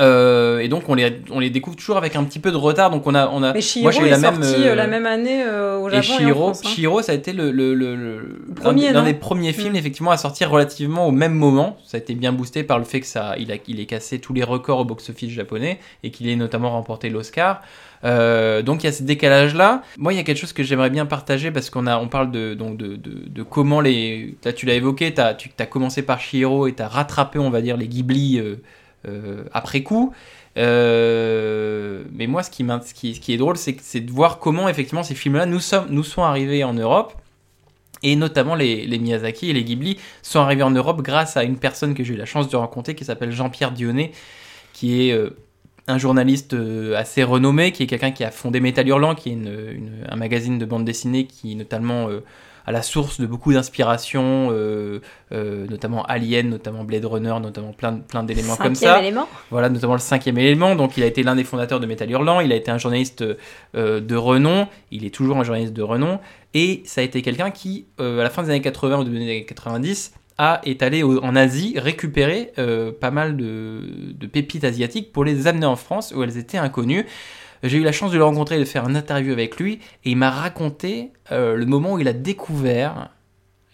Euh, et donc on les, on les découvre toujours avec un petit peu de retard. Donc on a, on a Mais Chihiro moi j'ai est la même, sorti euh, la même année euh, au et Japon et, en Chihiro, France. hein. Chihiro, ça a été le, le, le- le- l'un premier, des- l'un des premiers films Mm. effectivement à sortir relativement au même moment. Ça a été bien boosté par le fait que ça, il a, il ait cassé tous les records au box-office japonais et qu'il ait notamment remporté l'Oscar. Euh, donc il y a ce décalage là. Moi il y a quelque chose que j'aimerais bien partager parce qu'on a, on parle de donc de, comment les, là tu l'as évoqué, tu as commencé par Chihiro et t'as rattrapé on va dire les Ghibli euh, euh, après coup. Mais moi, ce qui, qui, est drôle, c'est, de voir comment effectivement ces films-là nous, sommes, sont arrivés en Europe. Et notamment les, Miyazaki et les Ghibli sont arrivés en Europe grâce à une personne que j'ai eu la chance de rencontrer qui s'appelle Jean-Pierre Dionnet, qui est un journaliste euh, assez renommé, qui est quelqu'un qui a fondé Métal Hurlant, qui est une- une- un magazine de bande dessinée qui notamment euh, à la source de beaucoup d'inspiration, euh, euh, notamment Alien, notamment Blade Runner, notamment plein, plein d'éléments comme Cinquième ça. élément. Voilà, notamment le cinquième élément. Donc, il a été l'un des fondateurs de Metal Hurlant. Il a été un journaliste euh, de renom. Il est toujours un journaliste de renom. Et ça a été quelqu'un qui, euh, à la fin des années 80 ou des années 90, a, est allé en Asie récupérer euh, pas mal de, pépites asiatiques pour les amener en France où elles étaient inconnues. J'ai eu la chance de le rencontrer et de faire un interview avec lui. Et il m'a raconté euh, le moment où il a découvert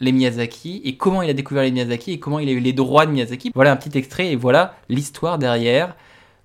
les Miyazaki et comment il a découvert les Miyazaki et comment il a eu les droits de Miyazaki. Voilà un petit extrait et voilà l'histoire derrière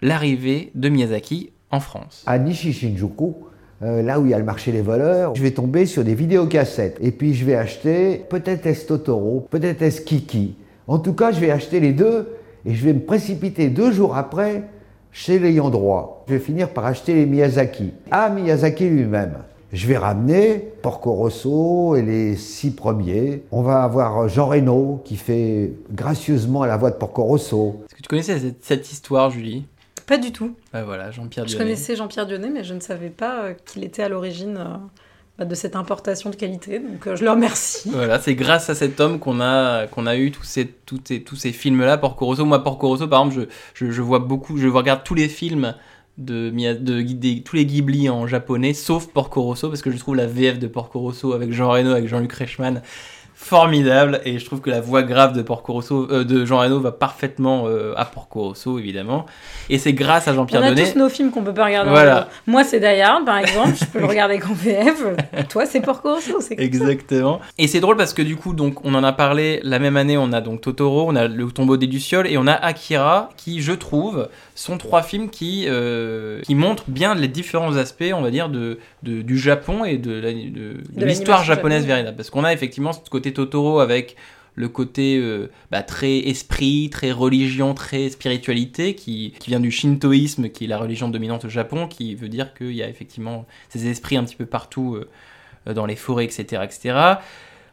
l'arrivée de Miyazaki en France. à Nishi-Shinjuku, euh, là où il y a le marché des voleurs, je vais tomber sur des vidéocassettes. Et puis je vais acheter, peut-être est-ce Totoro, peut-être est-ce Kiki. En tout cas, je vais acheter les deux et je vais me précipiter deux jours après chez l'ayant droit. Je vais finir par acheter les Miyazaki. À Miyazaki lui-même. Je vais ramener Porco Rosso et les six premiers. On va avoir Jean Reno qui fait gracieusement la voix de Porco Rosso. Est-ce que tu connaissais cette histoire, Julie? Pas du tout. Bah voilà, Jean-Pierre Je connaissais Jean-Pierre Dionnet, mais je ne savais pas euh, qu'il était à l'origine euh, bah, de cette importation de qualité. Donc euh, je le remercie. Voilà, c'est grâce à cet homme qu'on a, qu'on a eu tous ces, tous ces, tous ces films-là. Porco Rosso, moi, Porco Rosso, par exemple, je, je, je vois beaucoup, je regarde tous les films de, de, des- tous les Ghibli en japonais, sauf Porco Rosso, parce que je trouve la VF de Porco Rosso avec Jean Reno, avec Jean-Luc Reichmann, formidable. Et je trouve que la voix grave de Porco Rosso, euh, de Jean Reno va parfaitement euh, à Porco Rosso, évidemment. Et c'est grâce à On Jean-Pierre a Donnet. tous nos films qu'on peut pas regarder. Voilà. VO. Moi, c'est Die Hard, par exemple. Je peux le regarder qu'en VF. Toi, c'est Porco Rosso. C'est ça. Exactement. Et c'est drôle parce que du coup, donc, on en a parlé la même année. On a donc Totoro, on a Le Tombeau des Lucioles et on a Akira, qui, je trouve, sont trois films qui, euh, qui montrent bien les différents aspects, on va dire, de, de- du Japon et de, la- de- de l'histoire japonaise véritable. Parce qu'on a effectivement ce côté Totoro avec le côté euh, bah, très esprit, très religion, très spiritualité, qui, qui vient du shintoïsme, qui est la religion dominante au Japon, qui veut dire qu'il y a effectivement ces esprits un petit peu partout euh, dans les forêts, etc., etc.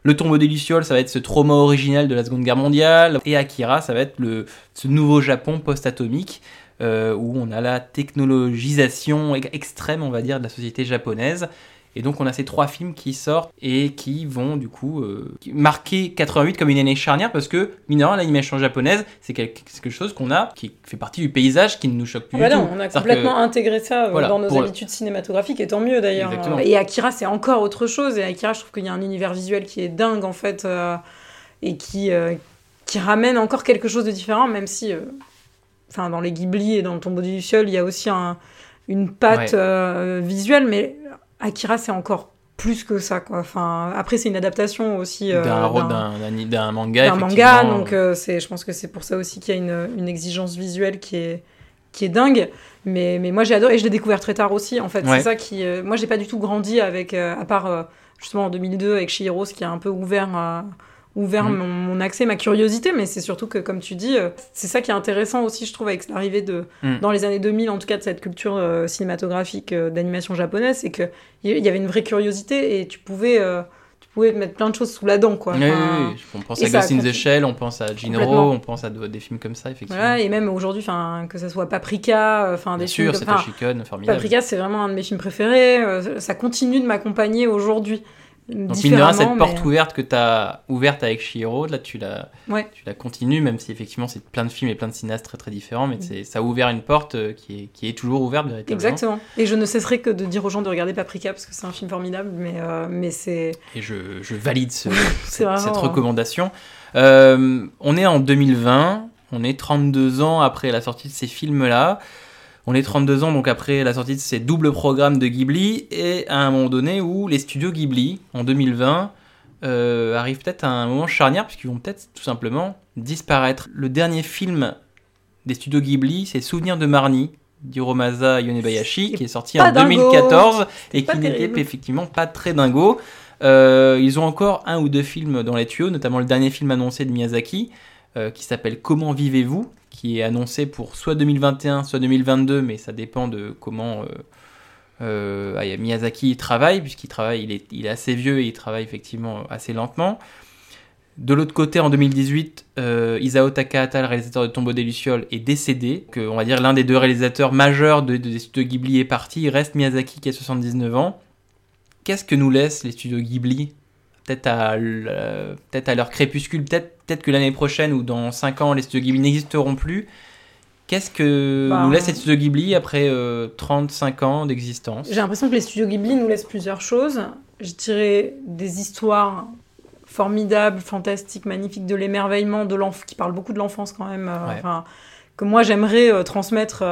Le tombeau des Lucioles, ça va être ce trauma original de la Seconde Guerre mondiale. Et Akira, ça va être le, ce nouveau Japon post-atomique, euh, où on a la technologisation extrême, on va dire, de la société japonaise. Et donc on a ces trois films qui sortent et qui vont du coup euh, marquer 88 comme une année charnière parce que, mine de rien, l'animation japonaise, c'est quelque, chose qu'on a, qui fait partie du paysage, qui ne nous choque plus Ah bah du non, tout. on a complètement que- intégré ça euh, Voilà, dans nos pour- habitudes cinématographiques, et tant mieux d'ailleurs. Et Akira, c'est encore autre chose. Et Akira, je trouve qu'il y a un univers visuel qui est dingue en fait, euh, et qui, euh, qui ramène encore quelque chose de différent, même si, euh, enfin, dans les Ghibli et dans le tombeau du Luciole, il y a aussi un- une patte Ouais. euh, visuelle, mais Akira, c'est encore plus que ça, quoi. Enfin, après, c'est une adaptation aussi euh, d'un manga, d'un manga, donc euh, c'est, je pense que c'est pour ça aussi qu'il y a une, une exigence visuelle qui est, qui est dingue. Mais, mais moi j'ai adoré et je l'ai découvert très tard aussi. En fait, Ouais. c'est ça qui. euh, moi j'ai pas du tout grandi avec, à part justement en 2002 avec Chihiro, ce qui a un peu ouvert, ouvert mon, mon accès, ma curiosité. Mais c'est surtout que, comme tu dis, euh, c'est ça qui est intéressant aussi, je trouve, avec l'arrivée de, Mhm. dans les années 2000, en tout cas, de cette culture euh, cinématographique euh, d'animation japonaise, c'est qu'il y avait une vraie curiosité et tu pouvais. euh, tu pouvais mettre plein de choses sous la dent, quoi. Oui, oui, oui. On pense à Ghost in the. Shell, on pense à Jinro, on pense à de- des films comme ça, effectivement. Voilà, et même aujourd'hui, enfin, que ça soit Paprika, enfin Bien des sûr, films. c'est comme- enfin, Toshikon, formidable. Paprika, c'est vraiment un de mes films préférés. ça continue de m'accompagner aujourd'hui. Donc, mine de rien, cette porte mais- ouverte que tu as ouverte avec Shihiro, là, tu la, Ouais. tu la continues, même si effectivement, c'est plein de films et plein de cinéastes très très différents, Mm. mais c'est- ça a ouvert une porte euh, qui est, qui est toujours ouverte, véritablement. Exactement. Et je ne cesserai que de dire aux gens de regarder Paprika parce que c'est un film formidable, mais, euh, mais c'est. Et je, je valide ce- cette, vraiment, cette euh, recommandation. Euh, on est en 2020, on est 32 ans après la sortie de ces films-là. On est 32 ans donc après la sortie de ces doubles programmes de Ghibli et à un moment donné où les studios Ghibli en 2020 euh, arrivent peut-être à un moment charnière puisqu'ils vont peut-être tout simplement disparaître. Le dernier film des studios Ghibli c'est Souvenir de Marnie d'Hiromasa Yonebayashi qui est sorti en dingo. 2014 et qui n'était effectivement pas très dingo. Euh, ils ont encore un ou deux films dans les tuyaux, notamment le dernier film annoncé de Miyazaki, euh, qui s'appelle Comment vivez-vous, qui est annoncé pour soit 2021, soit 2022, mais ça dépend de comment euh, euh, ah, Miyazaki travaille, puisqu'il travaille, il est, assez vieux et il travaille effectivement assez lentement. De l'autre côté, en 2018, euh, Isao Takahata, le réalisateur de Tombeau des Lucioles, est décédé. Que, on va dire l'un des deux réalisateurs majeurs de, de- des studios Ghibli est parti. Il reste Miyazaki qui a 79 ans. Qu'est-ce que nous laissent les studios Ghibli? Peut-être à, l- euh, peut-être à leur crépuscule, peut-être que l'année prochaine ou dans 5 ans, les studios Ghibli n'existeront plus. Qu'est-ce que Bah, nous laisse les studios Ghibli après euh, 35 ans d'existence? J'ai l'impression que les studios Ghibli nous laissent plusieurs choses. Je dirais des histoires formidables, fantastiques, magnifiques, de l'émerveillement, de qui parlent beaucoup de l'enfance quand même. euh, Ouais. enfin, que moi j'aimerais euh, transmettre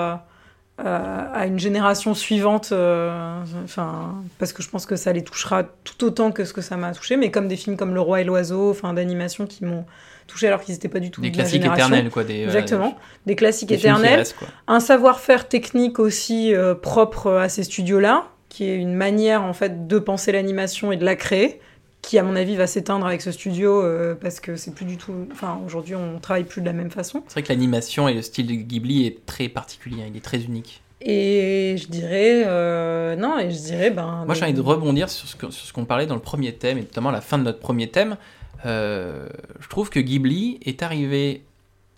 à une génération suivante. euh, Enfin, parce que je pense que ça les touchera tout autant que ce que ça m'a touché. Mais comme des films comme Le Roi et l'Oiseau, enfin d'animation qui m'ont touché alors qu'ils n'étaient pas du tout Des de classiques éternels, quoi. Des, voilà, Exactement, des classiques des éternels restent, un savoir-faire technique aussi euh, propre à ces studios-là, qui est une manière en fait de penser l'animation et de la créer, qui à mon avis va s'éteindre avec ce studio euh, parce que c'est plus du tout. Enfin, aujourd'hui, on travaille plus de la même façon. C'est vrai que l'animation et le style de Ghibli est très particulier, il est très unique. Et je dirais euh, non, et je dirais ben. Moi, j'ai envie de rebondir sur ce que- sur ce qu'on parlait dans le premier thème, et notamment à la fin de notre premier thème. Euh, je trouve que Ghibli est arrivé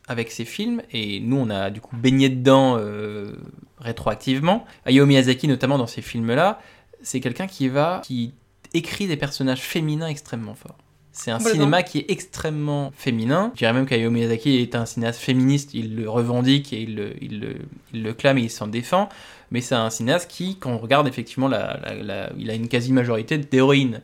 avec ses films, et nous, on a du coup baigné dedans euh, rétroactivement. Hayao Miyazaki, notamment dans ces films-là, c'est quelqu'un qui va, qui écrit des personnages féminins extrêmement forts. C'est un cinéma qui est extrêmement féminin. Je dirais même qu'Hayao Miyazaki est un cinéaste féministe, il le revendique et il le, il le, il le clame et il s'en défend. Mais c'est un cinéaste qui, quand on regarde effectivement, la, la- la- il a une quasi-majorité d'héroïnes.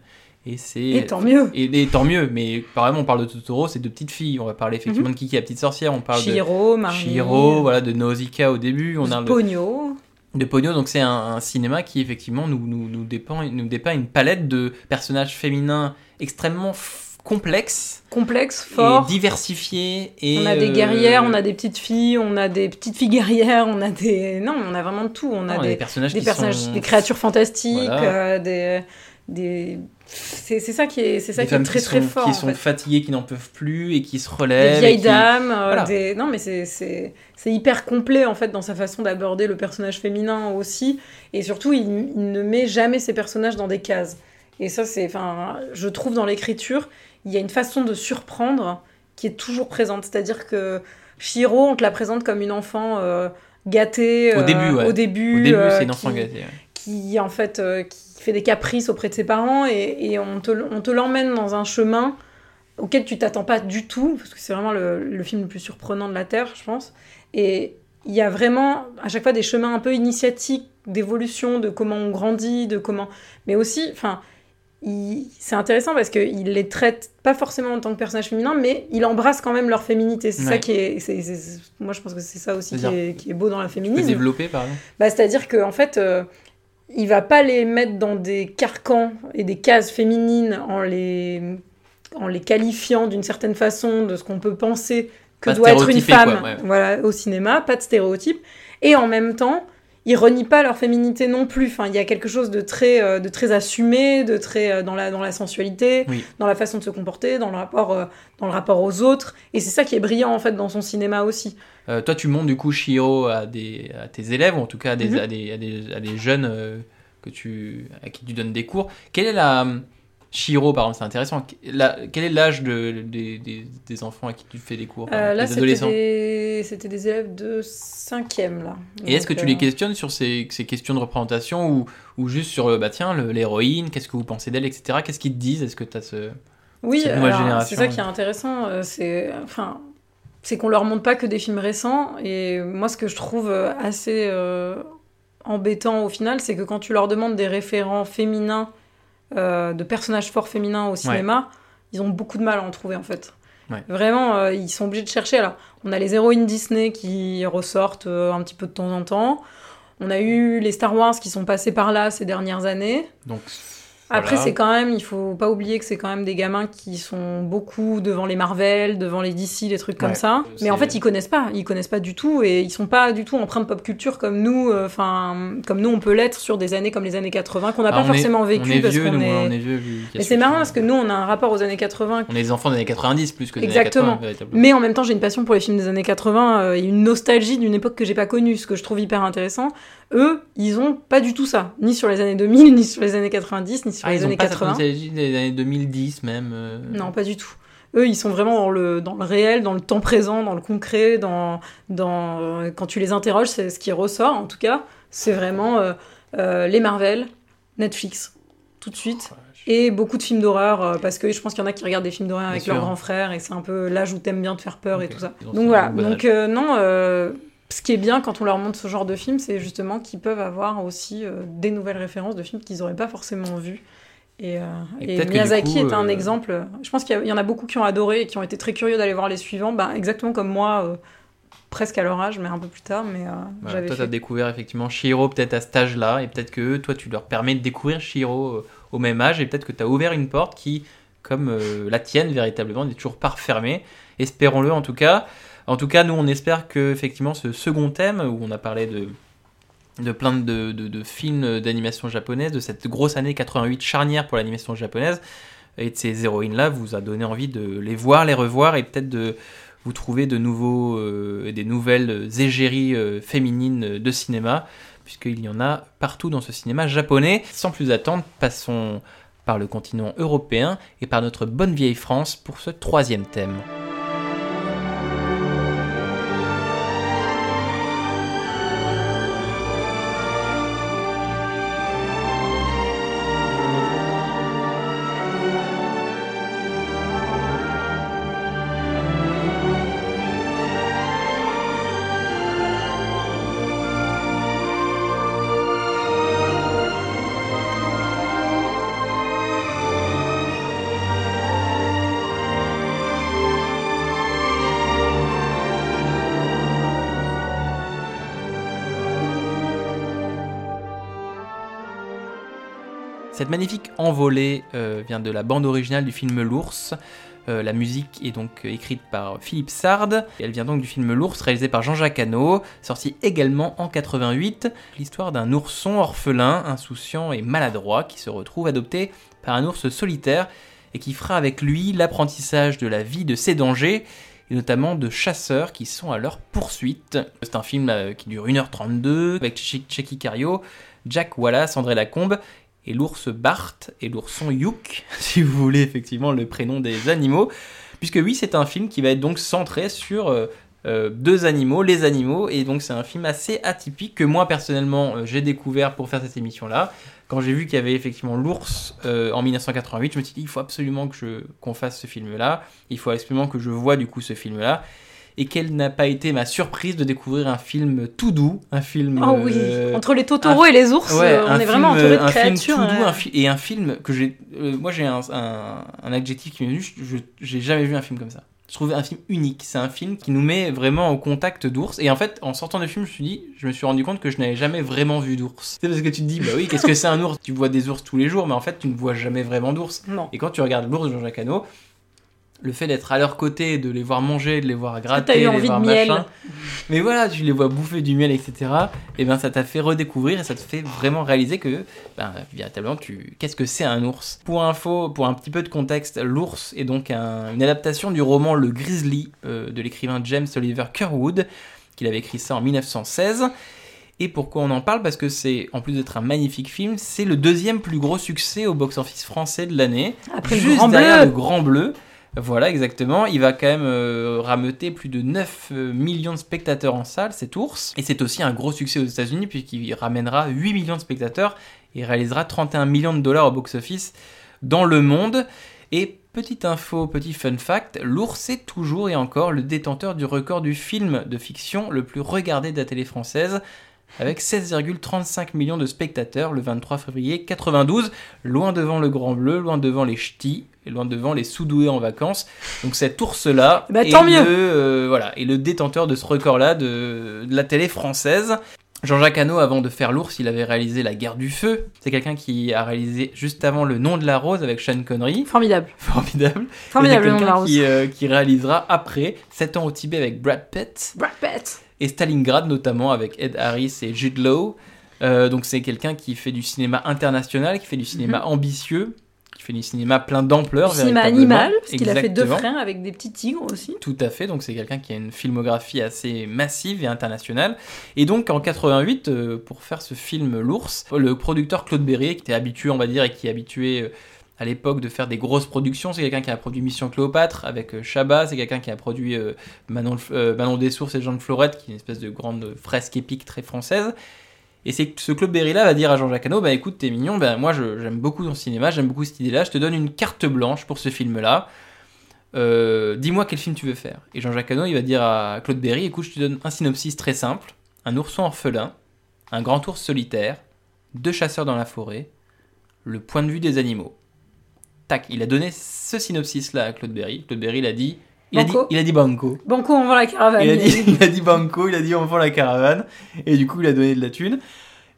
Et c'est. Et tant mieux. Et, et tant mieux, mais par exemple, on parle de Totoro, c'est de petites filles. On va parler effectivement de Kiki la petite sorcière, on parle Chihiro, de Chihiro, voilà, de Nausicaa au début. On a Pogno. De Pogno, donc c'est un, un cinéma qui effectivement nous, nous, nous, dépeint, nous dépeint une palette de personnages féminins extrêmement complexes complexe, et fort. diversifiés. Et, On a des euh, guerrières, on a des petites filles, on a des petites filles guerrières, on a des. Non, on a vraiment de tout. On a non, des, personnages des qui personnages, sont des créatures fantastiques, Voilà. euh, des. des... C'est c'est ça qui est, c'est ça des qui est très qui très sont, fort. qui sont fait. fatiguées, qui n'en peuvent plus et qui se Des relèvent. et vieilles qui- dames, euh, Voilà. des... non mais c'est- c'est c'est hyper complet en fait dans sa façon d'aborder le personnage féminin aussi, et surtout il, il ne met jamais ses personnages dans des cases. Et ça c'est, enfin, je trouve dans l'écriture, il y a une façon de surprendre qui est toujours présente, c'est-à-dire que Shiro, on te la présente comme une enfant euh, gâtée Au euh, début, ouais. au début, Au début, euh, c'est une enfant qui- gâtée. ouais. Qui en fait euh, qui fait des caprices auprès de ses parents et, et on te, on te l'emmène dans un chemin auquel tu t'attends pas du tout parce que c'est vraiment le, le film le plus surprenant de la terre je pense. Et il y a vraiment à chaque fois des chemins un peu initiatiques d'évolution de comment on grandit de comment mais aussi enfin c'est intéressant parce qu'il les traite pas forcément en tant que personnage féminin mais il embrasse quand même leur féminité. C'est ça qui est c'est- moi je pense que c'est ça aussi qui est, qui est beau dans la féminisme. développer, par exemple. bah, C'est-à-dire qu'en en fait, euh, il va pas les mettre dans des carcans et des cases féminines en les, en les qualifiant d'une certaine façon de ce qu'on peut penser que Pas doit être une femme quoi, ouais. voilà, au cinéma, pas de stéréotypes. Et en même temps, ils renient pas leur féminité non plus. Enfin, il y a quelque chose de très, euh, de très assumé, de très euh, dans, la, dans la sensualité, Oui. dans la façon de se comporter, dans le rapport, euh, dans le rapport aux autres. Et c'est ça qui est brillant en fait dans son cinéma aussi. Toi, tu montres du coup Shiro à, des, à tes élèves, ou en tout cas à des, Mhm. à des, à des, à des jeunes que tu, à qui tu donnes des cours. Quelle est la. Shiro, par exemple, c'est intéressant. La- quel est l'âge de, des, enfants à qui tu fais des cours Euh, là, c'était des... élèves de 5e, là. Et est-ce que tu les euh, questionnes sur ces, ces questions de représentation ou, ou juste sur, euh, bah tiens, l'héroïne, qu'est-ce que vous pensez d'elle, etc. Qu'est-ce qu'ils te disent? Est-ce que tu as ce. Oui, c'est ça qui est intéressant. C'est enfin, qu'on leur montre pas que des films récents. Et moi, ce que je trouve assez euh, embêtant au final, c'est que quand tu leur demandes des référents féminins, euh, de personnages forts féminins au cinéma, ils ont beaucoup de mal à en trouver en fait. Ouais. Vraiment, euh, ils sont obligés de chercher. Alors, on a les héroïnes Disney qui ressortent euh, un petit peu de temps en temps. On a eu les Star Wars qui sont passés par là ces dernières années. Donc. Après, voilà. c'est quand même, il faut pas oublier que c'est quand même des gamins qui sont beaucoup devant les Marvel, devant les DC, les trucs comme Ouais, ça. Mais en fait, ils connaissent pas, ils connaissent pas du tout et ils sont pas du tout empreints de pop culture comme nous, euh, enfin, comme nous on peut l'être sur des années comme les années 80 qu'on n'a pas on est- forcément vécu on est parce vieux, qu'on nous, est. on est vieux. Mais ce c'est marrant parce que nous on a un rapport aux années 80 On est des enfants des années 90 plus que des Exactement. années 80, véritablement. mais en même temps, j'ai une passion pour les films des années 80 euh, et une nostalgie d'une époque que j'ai pas connue, ce que je trouve hyper intéressant. Eux, ils ont pas du tout ça, ni sur les années 2000, ni sur les années 90, ni sur Ah, les ils ont années pas cette 80. nostalgie des années 2010 même. euh, Non, pas du tout. Eux, ils sont vraiment dans le, dans le réel, dans le temps présent, dans le concret, dans, dans, euh, quand tu les interroges, c'est ce qui ressort, en tout cas, c'est vraiment euh, euh, les Marvel, Netflix, tout de suite, et beaucoup de films d'horreur, parce que je pense qu'il y en a qui regardent des films d'horreur avec sûr. leur grand frère, et c'est un peu l'âge où t'aimes bien te faire peur et tout ça. Ont Donc voilà, donc euh, non, euh, ce qui est bien quand on leur montre ce genre de film, c'est justement qu'ils peuvent avoir aussi euh, des nouvelles références de films qu'ils n'auraient pas forcément vus. Et, euh, Et et Miyazaki coup, est un euh, exemple. Je pense qu'il y, en a beaucoup qui ont adoré et qui ont été très curieux d'aller voir les suivants, bah, exactement comme moi, presque à leur âge, mais un peu plus tard. Mais Voilà, toi, tu as découvert effectivement Shiro peut-être à cet âge-là, et peut-être que toi, tu leur permets de découvrir Shiro au même âge, et peut-être que tu as ouvert une porte qui, comme la tienne, véritablement, n'est toujours pas refermée. Espérons-le en tout cas. En tout cas, nous, on espère que effectivement ce second thème, où on a parlé de, de plein de, de- films d'animation japonaise, de cette grosse année 88 charnière pour l'animation japonaise, et de ces héroïnes-là, vous a donné envie de les voir, les revoir, et peut-être de vous trouver de nouveaux, euh, des nouvelles égéries euh, féminines de cinéma, puisqu'il y en a partout dans ce cinéma japonais. Sans plus attendre, passons par le continent européen et par notre bonne vieille France pour ce troisième thème. Cette magnifique envolée euh, vient de la bande originale du film L'ours. Euh, la musique est donc euh, écrite par Philippe Sard. Elle vient donc du film L'ours, réalisé par Jean-Jacques Hano, sorti également en 88. L'histoire d'un ourson orphelin, insouciant et maladroit, qui se retrouve adopté par un ours solitaire et qui fera avec lui l'apprentissage de la vie de ses dangers et notamment de chasseurs qui sont à leur poursuite. C'est un film qui dure 1h32 avec Checky Cario, Jack Wallace, André Lacombe et l'ours Bart et l'ourson Youk, si vous voulez effectivement le prénom des animaux. Puisque oui, c'est un film qui va être donc centré sur euh, euh, deux animaux, les animaux, et donc c'est un film assez atypique que moi personnellement euh, j'ai découvert pour faire cette émission-là. Quand j'ai vu qu'il y avait effectivement l'ours en 1988, je me suis dit il faut absolument que je qu'on fasse ce film-là, il faut absolument que je vois du coup ce film-là. Et quelle n'a pas été ma surprise de découvrir un film tout doux, un film. Oh oui, euh, entre les taureaux un- et les ours, Ouais, euh, on un est vraiment film, entouré de un film tout doux, euh, un fi- et un film que j'ai. euh, moi, j'ai un, un, un adjectif qui m'est venu. J'ai jamais vu un film comme ça. Je trouve un film unique. C'est un film qui nous met vraiment au contact d'ours. Et en fait, en sortant du film, je me suis dit, je me suis rendu compte que je n'avais jamais vraiment vu d'ours. C'est parce que tu te dis, bah oui, qu'est-ce que c'est un ours? Tu vois des ours tous les jours, mais en fait, tu ne vois jamais vraiment d'ours. Non. Et quand tu regardes l'ours de Jean-Jacques Hano, le fait d'être à leur côté, de les voir manger, de les voir t'as gratter, eu les envie de voir miel machin. Mais voilà, tu les vois bouffer du miel, etc. Et ben ça t'a fait redécouvrir et ça te fait vraiment réaliser que, ben, véritablement, tu... qu'est-ce que c'est un ours? Pour info, pour un petit peu de contexte, l'ours est donc un- une adaptation du roman Le Grizzly euh, de l'écrivain James Oliver Curwood, qu'il avait écrit ça en 1916. Et pourquoi on en parle? Parce que c'est, en plus d'être un magnifique film, c'est le deuxième plus gros succès au box-office français de l'année. Après le Juste Grand derrière Bleu. le Grand Bleu. Voilà, exactement. Il va quand même euh, rameuter plus de 9 euh, millions de spectateurs en salle, cet ours. Et c'est aussi un gros succès aux États-Unis, puisqu'il ramènera 8 millions de spectateurs et réalisera 31 millions de dollars au box-office dans le monde. Et petite info, petit fun fact, l'ours est toujours et encore le détenteur du record du film de fiction le plus regardé de la télé française, avec 16,35 millions de spectateurs le 23 février 92, loin devant le Grand Bleu, loin devant les Ch'tis, et loin devant les Soudoués en vacances. Donc cet ours-là Bah, est, tant mieux. le, euh, voilà, est le détenteur de ce record-là de, de la télé française. Jean-Jacques Hano, avant de faire l'ours, il avait réalisé La Guerre du Feu. C'est quelqu'un qui a réalisé juste avant Le Nom de la Rose avec Sean Connery. Formidable. Formidable. Le nom de la rose. qui, euh, qui réalisera après 7 ans au Tibet avec Brad Pitt Brad Pitt. et Stalingrad notamment avec Ed Harris et Jude Law. Euh, donc c'est quelqu'un qui fait du cinéma international, qui fait du cinéma ambitieux, qui fait du cinéma plein d'ampleur. Cinéma animal, parce qu'il a fait deux frères avec des petits tigres aussi. Tout à fait, donc c'est quelqu'un qui a une filmographie assez massive et internationale. Et donc en 88, euh, pour faire ce film L'ours, le producteur Claude Berrier, qui était habitué, on va dire, et qui est habitué euh, à l'époque de faire des grosses productions, c'est quelqu'un qui a produit Mission Cléopâtre avec euh, Chabat, c'est quelqu'un qui a produit euh, Manon, euh, Manon des Sources et Jean de Florette, qui est une espèce de grande fresque épique très française. Et c'est ce Claude Berry-là va dire à Jean-Jacques Hano, bah écoute, t'es mignon, ben moi j'aime beaucoup ton cinéma, j'aime beaucoup cette idée-là, je te donne une carte blanche pour ce film-là. Euh, dis-moi quel film tu veux faire. Et Jean-Jacques Hano, il va dire à Claude Berry, écoute, je te donne un synopsis très simple. Un ourson orphelin, un grand ours solitaire, deux chasseurs dans la forêt, le point de vue des animaux. Tac, il a donné ce synopsis-là à Claude Berry. Claude Berry, il a dit... Il a dit, Banco. il a dit banco. Banco, on vend la caravane. Il a, dit, il a dit banco, il a dit on vend la caravane, et du coup il a donné de la thune.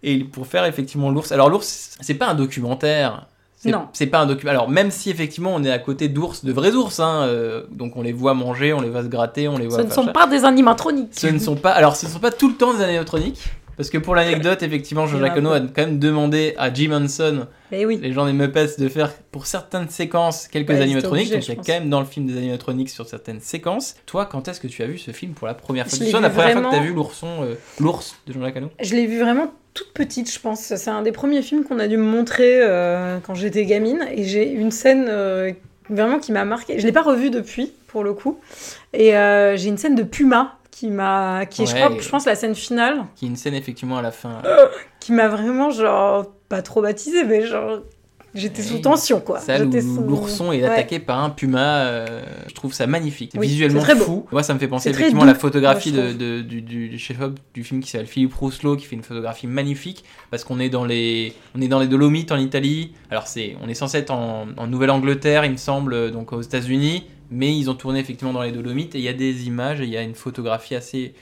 Et pour faire effectivement l'ours. Alors l'ours, c'est pas un documentaire. Non. C'est pas un documentaire. Alors même si effectivement on est à côté d'ours, de vrais ours, hein, euh, donc on les voit manger, on les voit se gratter, on les voit. Ce ne sont ça. pas des animatroniques. Ce ne sont pas. Alors ce ne sont pas tout le temps des animatroniques. Parce que pour l'anecdote, effectivement, Jean-Jacques Hano a quand même demandé à Jim Henson, Eh oui. les gens des Muppets, de faire pour certaines séquences quelques animatroniques. donc il y a quand même dans le film des animatroniques sur certaines séquences. Toi, quand est-ce que tu as vu ce film pour la première fois Tu la première fois que tu as vu l'ourson, euh, l'ours de Jean-Jacques Hano? Je l'ai vu vraiment toute petite, je pense. C'est un des premiers films qu'on a dû me montrer euh, quand j'étais gamine. Et j'ai une scène euh, vraiment qui m'a marqué. Je l'ai pas revue depuis, pour le coup. Et euh, j'ai une scène de Puma qui m'a, qui est, je, crois, je pense, la scène finale, Qui est une scène effectivement à la fin. qui m'a vraiment, genre, pas traumatisée, mais genre, j'étais sous tension, quoi. Sous- l'ourson est Ouais. attaqué par un puma, euh, je trouve ça magnifique. C'est Oui, visuellement c'est très fou. Moi, ça me fait penser effectivement à la photographie de, de- du, du, chef-op du film qui s'appelle Philippe Rousselot, qui fait une photographie magnifique parce qu'on est dans les, on est dans les Dolomites en Italie. Alors c'est, on est censé être en, en Nouvelle-Angleterre, il me semble, euh, donc aux États-Unis, mais ils ont tourné effectivement dans les Dolomites et il y a des images et il y a une photographie assez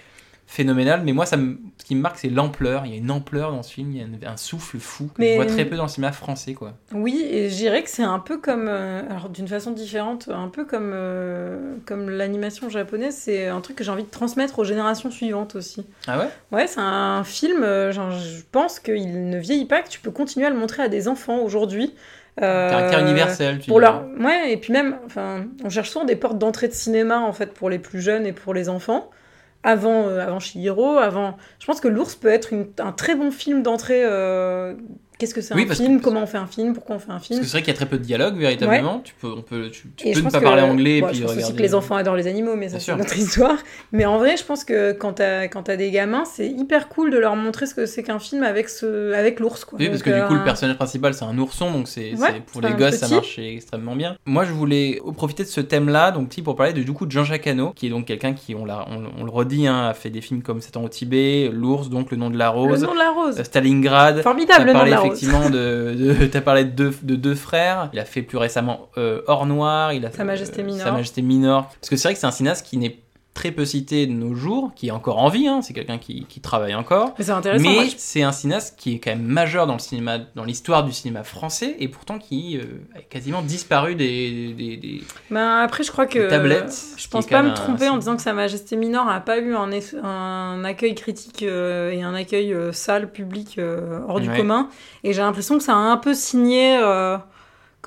phénoménal. Mais moi, ça me- ce qui me marque, c'est l'ampleur. Il y a une ampleur dans ce film, il y a un souffle fou que Mais- je vois très peu dans le cinéma français, quoi. Oui, et je dirais que c'est un peu comme, euh, alors d'une façon différente, un peu comme, euh, comme l'animation japonaise, c'est un truc que j'ai envie de transmettre aux générations suivantes aussi. Ah ouais? Ouais, c'est un film, euh, genre, je pense qu'il ne vieillit pas, que tu peux continuer à le montrer à des enfants aujourd'hui. Euh, Caractère universel, tu Pour leur... Ouais, et puis même, enfin, on cherche souvent des portes d'entrée de cinéma, en fait, pour les plus jeunes et pour les enfants. Avant, euh, avant Chihiro, avant... Je pense que L'ours peut être une- un très bon film d'entrée. euh, Qu'est-ce que c'est Oui, un film que- Comment on fait un film Pourquoi on fait un film Parce que c'est vrai qu'il y a très peu de dialogue, véritablement. Tu peux, on peut, tu, tu peux ne pas que- parler anglais bon, et puis je pense regarder. aussi que les enfants adorent les animaux, mais ça c'est notre histoire. Mais en vrai, je pense que quand t'as quand des gamins, c'est hyper cool de leur montrer ce que c'est qu'un film avec ce avec l'ours. quoi. Oui, parce Donc, que du coup, euh, le personnage principal, c'est un ourson, donc c'est Ouais, pour les gosses, ça marche extrêmement bien. Moi, je voulais profiter de ce thème-là, donc pour parler de, du coup de Jean-Jacques Hano, qui est donc quelqu'un qui, on, l'a- on, on le redit, hein, a fait des films comme 7 ans au Tibet, L'ours, donc Le nom de la Le rose, nom de la rose. euh, Stalingrad. Formidable, le nom de la rose. Effectivement de, de t'as parlé de deux, de deux frères. Il a fait plus récemment euh, Or Noir. Il a Sa Majesté Mineure. Sa Majesté Mineure. Parce que c'est vrai que c'est un cinéaste qui n'est très peu cité de nos jours, qui est encore en vie. hein, c'est quelqu'un qui, qui travaille encore. Mais c'est intéressant. Mais c'est un cinéaste qui est quand même majeur dans le cinéma, dans l'histoire du cinéma français, et pourtant qui euh, a quasiment disparu des, des, des- Ben, après, je crois que tablettes. je pense pas me un- tromper en disant que Sa Majesté Mineure n'a pas eu un, un accueil critique euh, et un accueil euh, sale, public, euh, hors du commun. Et j'ai l'impression que ça a un peu signé,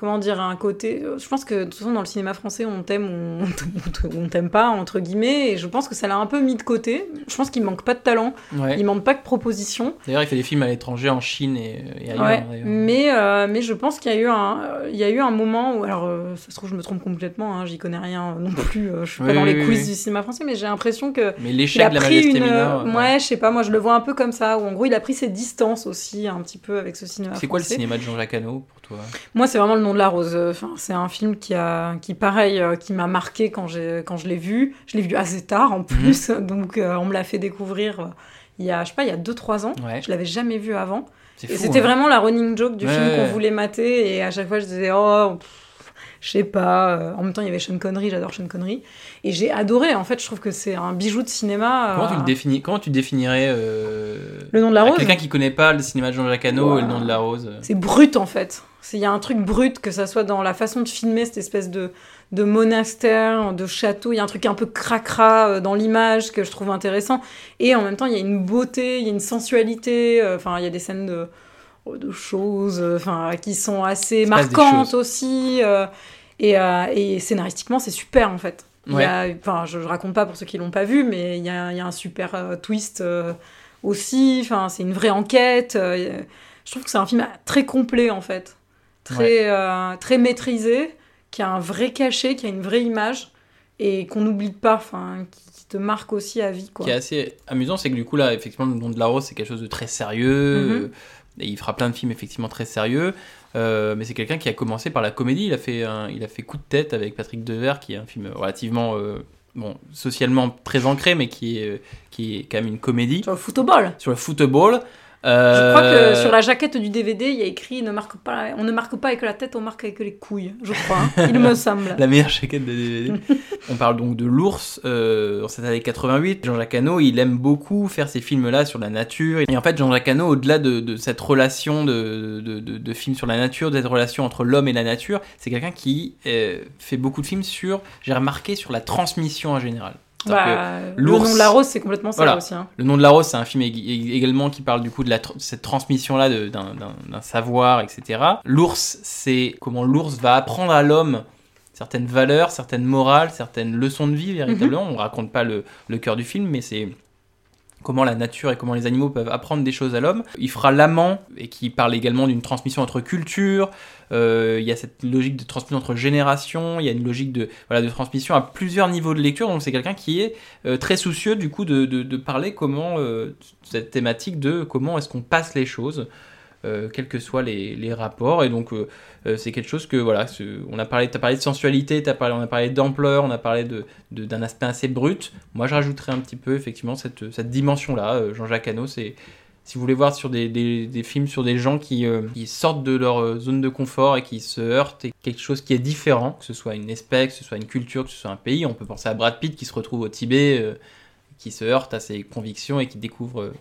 comment dire, un côté. euh, Je pense que de toute façon, dans le cinéma français, on t'aime ou on t'aime pas, entre guillemets. Et je pense que ça l'a un peu mis de côté. Je pense qu'il manque pas de talent, Ouais. il manque pas de propositions. D'ailleurs, il fait des films à l'étranger, en Chine et, et ailleurs. Ouais, mais, euh, mais je pense qu'il y a eu un, euh, il y a eu un moment où, alors euh, ça se trouve je me trompe complètement, hein, j'y connais rien non plus, euh, je suis Oui, pas dans oui, les coulisses oui. du cinéma français, mais j'ai l'impression que Mais l'échec a de la pris une, Mineure. ouais, ouais. je sais pas, moi je le vois un peu comme ça, où en gros il a pris ses distances aussi un petit peu avec ce cinéma. C'est quoi le cinéma de Jean-Jacques Hano pour toi? Moi c'est vraiment le nom de la rose. Enfin, c'est un film qui a, qui pareil, euh, qui m'a marqué quand j'ai, quand je l'ai vu. Je l'ai vu assez tard Mhm. en plus, donc euh, on me l'a fait découvrir. euh, Il y a, je sais pas, il y a 2-3 ans. Ouais. Je l'avais jamais vu avant. C'était hein. vraiment la running joke du Ouais, film qu'on voulait mater. Et à chaque fois, je disais, oh, pff, je sais pas. euh, En même temps, il y avait Sean Connery, j'adore Sean Connery. Et j'ai adoré. En fait, je trouve que c'est un bijou de cinéma. Comment euh, tu le définis Comment tu définirais euh, Le nom de la rose Quelqu'un qui connaît pas le cinéma de Jean-Jacques Hano et le nom de la rose. euh. C'est brut, en fait. Il y a un truc brut, que ça soit dans la façon de filmer cette espèce de, de monastère, de château. Il y a un truc un peu cracra euh, dans l'image que je trouve intéressant. Et en même temps, il y a une beauté, il y a une sensualité. euh, Enfin, il y a des scènes de, de choses euh, enfin, qui sont assez marquantes aussi. euh, et, euh, et scénaristiquement, c'est super, en fait. Ouais. enfin, je, je raconte pas pour ceux qui l'ont pas vu, mais il y a, il y a un super euh, twist euh, aussi. Enfin, c'est une vraie enquête. euh, je trouve que c'est un film très complet en fait, très très maîtrisé, qui a un vrai cachet, qui a une vraie image et qu'on n'oublie pas, enfin, qui, qui te marque aussi à vie quoi. Ce qui est assez amusant, c'est que du coup, là, effectivement, le nom de la rose, c'est quelque chose de très sérieux. Mhm. euh, et il fera plein de films, effectivement, très sérieux. Euh, mais c'est quelqu'un qui a commencé par la comédie. Il a, fait un- il a fait Coup de tête avec Patrick Devers, qui est un film relativement. euh, bon, socialement très ancré, mais qui est, euh, qui est quand même une comédie. Sur le football. Sur le football. Je Euh, crois que sur la jaquette du DVD, il y a écrit ne marque pas, on ne marque pas avec la tête, on marque avec les couilles. Je crois, hein. il me semble. La meilleure jaquette de DVD. On parle donc de l'ours euh, en cette année 88. Jean-Jacques Hano, il aime beaucoup faire ces films-là sur la nature. Et en fait, Jean-Jacques Hano, au-delà de, de cette relation de, de, de, de films sur la nature, de cette relation entre l'homme et la nature, c'est quelqu'un qui euh, fait beaucoup de films sur, j'ai remarqué, sur la transmission en général. Bah, le nom de la rose, c'est complètement ça Voilà. aussi. hein. le nom de la rose, c'est un film ég- ég- également qui parle du coup de la tr- cette transmission-là de- d'un savoir, etc. L'ours, c'est comment l'ours va apprendre à l'homme certaines valeurs, certaines morales, certaines leçons de vie véritablement. On raconte pas le, le cœur du film, mais c'est comment la nature et comment les animaux peuvent apprendre des choses à l'homme. Il fera l'amant, et qui parle également d'une transmission entre cultures. Euh, il y a cette logique de transmission entre générations. Il y a une logique de, transmission à plusieurs niveaux de lecture. Donc c'est quelqu'un qui est euh, très soucieux du coup de, de, de parler comment euh, cette thématique de comment est-ce qu'on passe les choses. Euh, quels que soient les, les rapports. Et donc euh, euh, c'est quelque chose que voilà on a parlé t'as parlé de sensualité t'as parlé on a parlé d'ampleur on a parlé de de- d'un aspect assez brut. Moi je rajouterais un petit peu effectivement cette, cette dimension là Jean-Jacques Hano c'est si vous voulez voir sur des, des, films sur des gens qui, qui sortent de leur zone de confort et qui se heurtent et quelque chose qui est différent, que ce soit une espèce, que ce soit une culture, que ce soit un pays, on peut penser à Brad Pitt qui se retrouve au Tibet, qui se heurte à ses convictions et qui découvre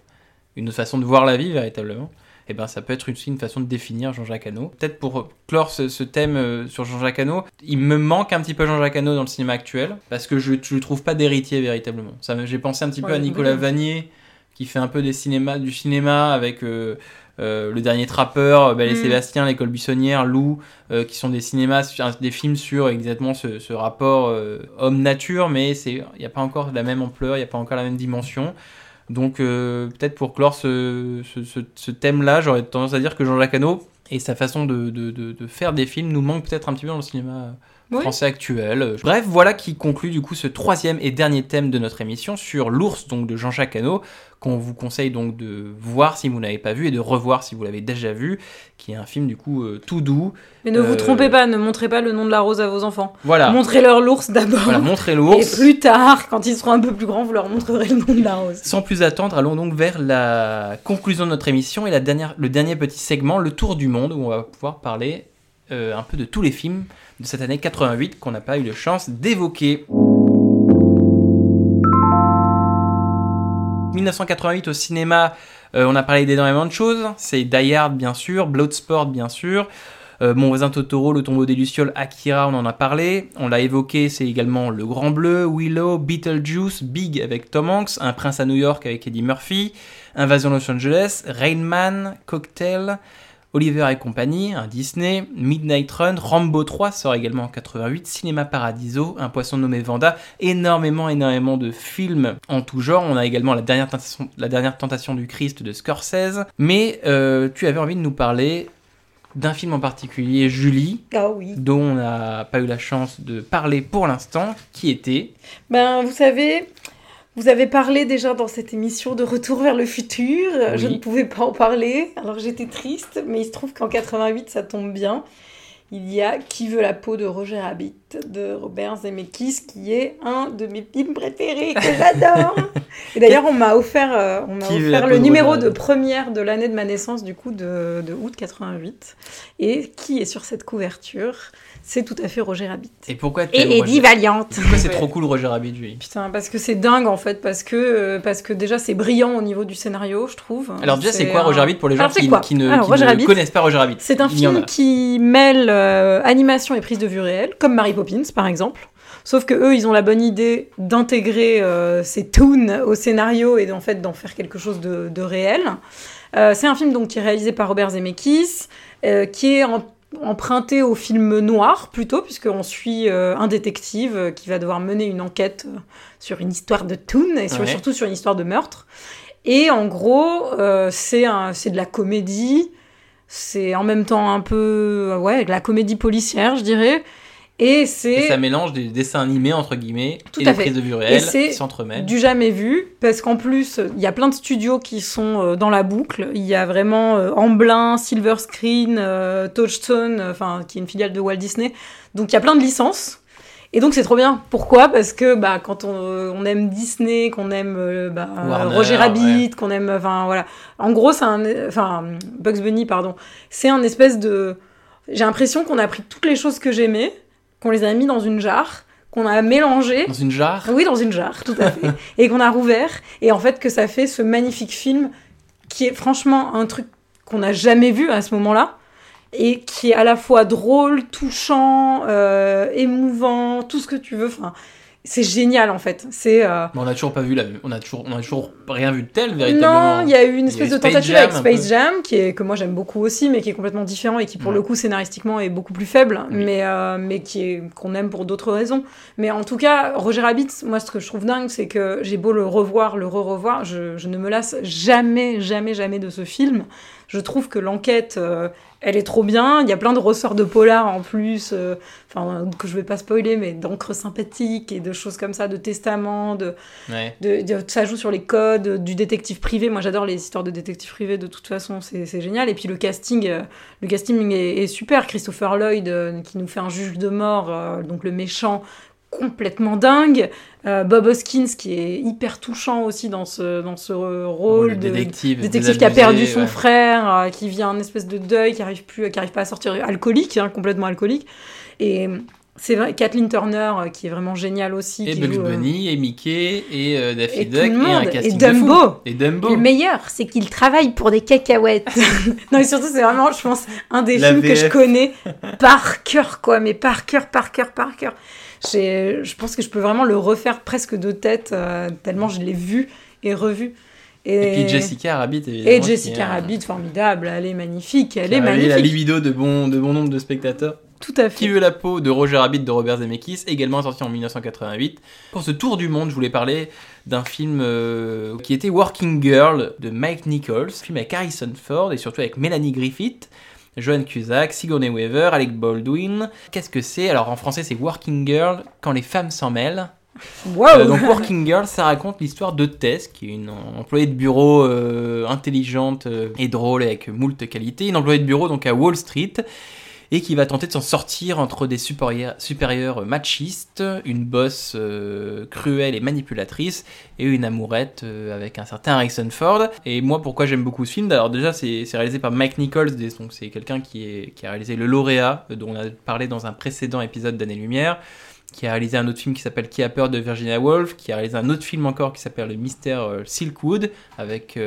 une autre façon de voir la vie véritablement. Et ben ça peut être aussi une façon de définir Jean-Jacques Hano. Peut-être pour clore ce, ce thème euh, sur Jean-Jacques Hano, il me manque un petit peu Jean-Jacques Hano dans le cinéma actuel parce que je ne trouve pas d'héritier véritablement. J'ai pensé un petit peu à Nicolas. Vanier qui fait un peu des cinémas, du cinéma avec euh, euh, Le Dernier Trappeur, Belle et Mm. Sébastien, L'école buissonnière, Lou, euh, qui sont des cinémas, des films sur exactement ce, ce rapport euh, homme-nature, mais il n'y a pas encore la même ampleur, il n'y a pas encore la même dimension. Donc euh, peut-être pour clore ce, thème-là, j'aurais tendance à dire que Jean-Jacques Hano et sa façon de, faire des films nous manque peut-être un petit peu dans le cinéma Oui. français actuel. Bref, voilà qui conclut du coup ce troisième et dernier thème de notre émission sur l'ours donc de Jean-Jacques Hano qu'on vous conseille donc de voir si vous n'avez pas vu et de revoir si vous l'avez déjà vu, qui est un film du coup euh, tout doux. Mais ne vous Euh, trompez pas, ne montrez pas le nom de la rose à vos enfants. Voilà, Montrez-leur l'ours d'abord. voilà montrez Et l'ours. plus tard, quand ils seront un peu plus grands, vous leur montrerez le nom de la rose. Sans plus attendre, allons donc vers la conclusion de notre émission et la dernière, le dernier petit segment, le tour du monde, où on va pouvoir parler euh, un peu de tous les films de cette année 88 qu'on n'a pas eu de chance d'évoquer. 1988 au cinéma, euh, on a parlé d'énormément de choses. C'est Die Hard bien sûr, Bloodsport bien sûr, euh, Mon voisin Totoro, Le tombeau des Lucioles, Akira, on en a parlé. On l'a évoqué, c'est également Le Grand Bleu, Willow, Beetlejuice, Big avec Tom Hanks, Un prince à New York avec Eddie Murphy, Invasion Los Angeles, Rain Man, Cocktail, Oliver et compagnie, un Disney, Midnight Run, Rambo 3 sort également en 88, Cinéma Paradiso, Un poisson nommé Vanda, énormément, énormément de films en tout genre. On a également la dernière tentation, la dernière tentation du Christ de Scorsese. Mais euh, tu avais envie de nous parler d'un film en particulier, Julie, Ah oui. dont on n'a pas eu la chance de parler pour l'instant, qui était? Ben, vous savez, vous avez parlé déjà dans cette émission de Retour vers le futur. Je ne pouvais pas en parler, alors j'étais triste, mais il se trouve qu'en 88, ça tombe bien. Il y a Qui veut la peau de Roger Rabbit de Robert Zemeckis, qui est un de mes films préférés que j'adore. Et d'ailleurs, on m'a offert, euh, on offert le de numéro de première de l'année de ma naissance, du coup, de, de août 88. Et qui est sur cette couverture? C'est tout à fait Roger Rabbit. Et pourquoi Et Eddie Valiant. Pourquoi c'est trop cool Roger Rabbit, Julie Putain, parce que c'est dingue en fait, parce que, euh, parce que déjà c'est brillant au niveau du scénario, je trouve. Alors déjà, c'est quoi Roger Rabbit pour les gens Alors, qui, ne, Alors, qui Roger ne Rabbit, connaissent pas Roger Rabbit C'est un film qui mêle euh, animation et prise de vue réelle, comme Mary Poppins par exemple. Sauf que eux, ils ont la bonne idée d'intégrer euh, ces toons au scénario et en fait d'en faire quelque chose de, de réel. Euh, c'est un film donc qui est réalisé par Robert Zemeckis, euh, qui est en- emprunté au film noir plutôt, puisqu'on suit euh, un détective euh, qui va devoir mener une enquête euh, sur une histoire de toon et sur- Ouais. surtout sur une histoire de meurtre. Et en gros, euh, c'est un- c'est de la comédie. C'est en même temps un peu, ouais, de la comédie policière, je dirais. Et c'est ça mélange des dessins animés, entre guillemets, Tout et des prises de vue réelles qui s'entremêlent. du jamais vu, parce qu'en plus, il y a plein de studios qui sont euh, dans la boucle. Il y a vraiment euh, Amblin, Silver Screen, euh, Touchstone, enfin, qui est une filiale de Walt Disney. Donc il y a plein de licences. Et donc c'est trop bien. Pourquoi? Parce que bah, quand on, on aime Disney, qu'on aime bah, Warner, Roger Rabbit, ouais. qu'on aime, enfin voilà. En gros, c'est un, enfin Bugs Bunny, pardon. C'est un espèce de. J'ai l'impression qu'on a pris toutes les choses que j'aimais, qu'on les a mis dans une jarre, qu'on a mélangé. Dans une jarre Oui, dans une jarre, tout à fait. et qu'on a rouvert. Et en fait, que ça fait ce magnifique film qui est franchement un truc qu'on n'a jamais vu à ce moment-là. Et qui est à la fois drôle, touchant, euh, émouvant, tout ce que tu veux. Enfin, c'est génial en fait. C'est. euh, on n'a toujours pas vu la... On a toujours, on a toujours rien vu de tel, véritablement. non, il y a eu une espèce de tentative Jam, avec Space. Jam, qui est, que moi j'aime beaucoup aussi, mais qui est complètement différent et qui pour Ouais. le coup scénaristiquement est beaucoup plus faible, Oui. mais, euh, mais qui est qu'on aime pour d'autres raisons. Mais en tout cas, Roger Rabbit, moi ce que je trouve dingue, c'est que j'ai beau le revoir, le re-revoir, je, je ne me lasse jamais, jamais, jamais de ce film. Je trouve que l'enquête, euh, elle est trop bien. Il y a plein de ressorts de polar en plus, euh, enfin que je vais pas spoiler, mais d'encre sympathique et de choses comme ça, de testament, de, Ouais. de, de- ça joue sur les codes du détective privé. Moi, j'adore les histoires de détective privé. De toute façon, c'est génial. Et puis le casting, euh, le casting est, est super. Christopher Lloyd qui nous fait un juge de mort, donc le méchant complètement dingue. Euh, Bob Hoskins qui est hyper touchant aussi dans ce dans ce rôle le de détective, détective qui a perdu son ouais. frère, euh, qui vit un espèce de deuil, qui arrive plus, qui arrive pas à sortir, alcoolique, hein, complètement alcoolique. Et C'est vrai, Kathleen Turner, euh, qui est vraiment géniale aussi. Et qui Bugs joue, euh, Bunny, et Mickey, et euh, Daffy et tout Duck, et un. Et casting de fou. Dumbo. Et Dumbo. Le meilleur, c'est qu'il travaille pour des cacahuètes. non, et surtout, c'est vraiment, je pense, un des La films que je connais par cœur, quoi. Mais par cœur, par cœur, par cœur. Je pense que je peux vraiment le refaire presque de tête, euh, tellement je l'ai vu et revu. Et puis Jessica Rabbit, évidemment. Et qui Jessica est, euh, Rabbit, formidable. Elle est magnifique. Elle qui est a révélé la magnifique. libido de bon, de bon nombre de spectateurs. Tout à Qui fait. veut la peau de Roger Rabbit de Robert Zemeckis, également sorti en 1988. Pour ce tour du monde, je voulais parler d'un film euh, qui était Working Girl de Mike Nichols, film avec Harrison Ford et surtout avec Melanie Griffith, Joan Cusack, Sigourney Weaver, Alec Baldwin. Qu'est-ce que c'est? Alors en français, c'est Working Girl quand les femmes s'en mêlent. Wow. Euh, donc Working Girl, ça raconte l'histoire de Tess, qui est une employée de bureau euh, intelligente euh, et drôle avec moult qualités, une employée de bureau donc à Wall Street, et qui va tenter de s'en sortir entre des supérieurs, machistes, une boss euh, cruelle et manipulatrice, et une amourette euh, avec un certain Harrison Ford. Et moi, pourquoi j'aime beaucoup ce film? Alors déjà, c'est réalisé par Mike Nichols, donc c'est quelqu'un qui, a réalisé Le Lauréat, euh, dont on a parlé dans un précédent épisode d'Année Lumière qui a réalisé un autre film qui s'appelle Qui a peur de Virginia Woolf, qui a réalisé un autre film encore qui s'appelle Le Mystère Silkwood avec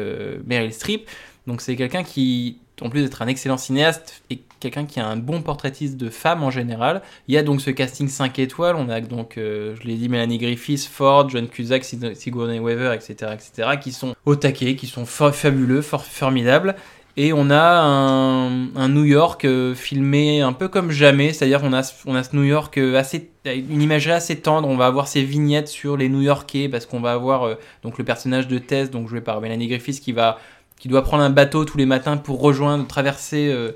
Meryl Streep. Donc c'est quelqu'un qui, en plus d'être un excellent cinéaste, est quelqu'un qui a un bon portraitiste de femmes en général. Il y a donc ce casting 5 étoiles, on a donc, euh, je l'ai dit, Melanie Griffith, Ford, John Cusack, Sig- Sigourney Weaver, etc., etc., qui sont au taquet, qui sont fa- fabuleux, for- formidables. Et on a un, New York euh, filmé un peu comme jamais, c'est-à-dire qu'on a, ce- New York euh, assez, une imagerie assez tendre. On va avoir ces vignettes sur les New-Yorkais parce qu'on va avoir donc le personnage de Tess, donc joué par Melanie Griffith, qui va, qui doit prendre un bateau tous les matins pour rejoindre, traverser euh,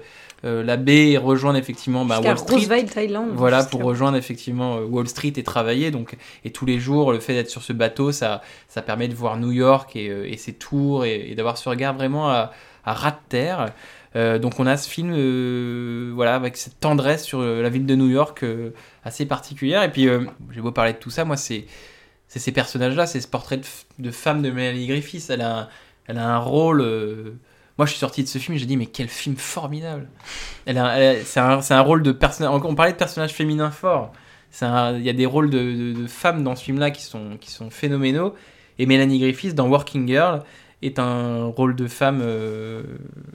euh, la baie et rejoindre effectivement bah, Wall Street. Thaïlande. Voilà, pour rejoindre effectivement euh, Wall Street et travailler. Donc, et tous les jours, le fait d'être sur ce bateau, ça, ça permet de voir New York et, et ses tours et, et d'avoir ce regard vraiment à, à ras de terre. Euh, donc, on a ce film, euh, voilà, avec cette tendresse sur la ville de New York euh, assez particulière. Et puis, j'ai beau parler de tout ça, moi, c'est c'est ces personnages-là, c'est ce portrait de femme de Melanie Griffith. Elle a, un- elle a un rôle. euh, Moi, je suis sorti de ce film, j'ai dit, mais quel film formidable! C'est un, rôle de personnage. On parlait de forts. C'est un- Il y a des rôles de, femmes dans ce film-là qui sont, qui sont phénoménaux. Et Melanie Griffith, dans Working Girl, est un rôle de femme, euh,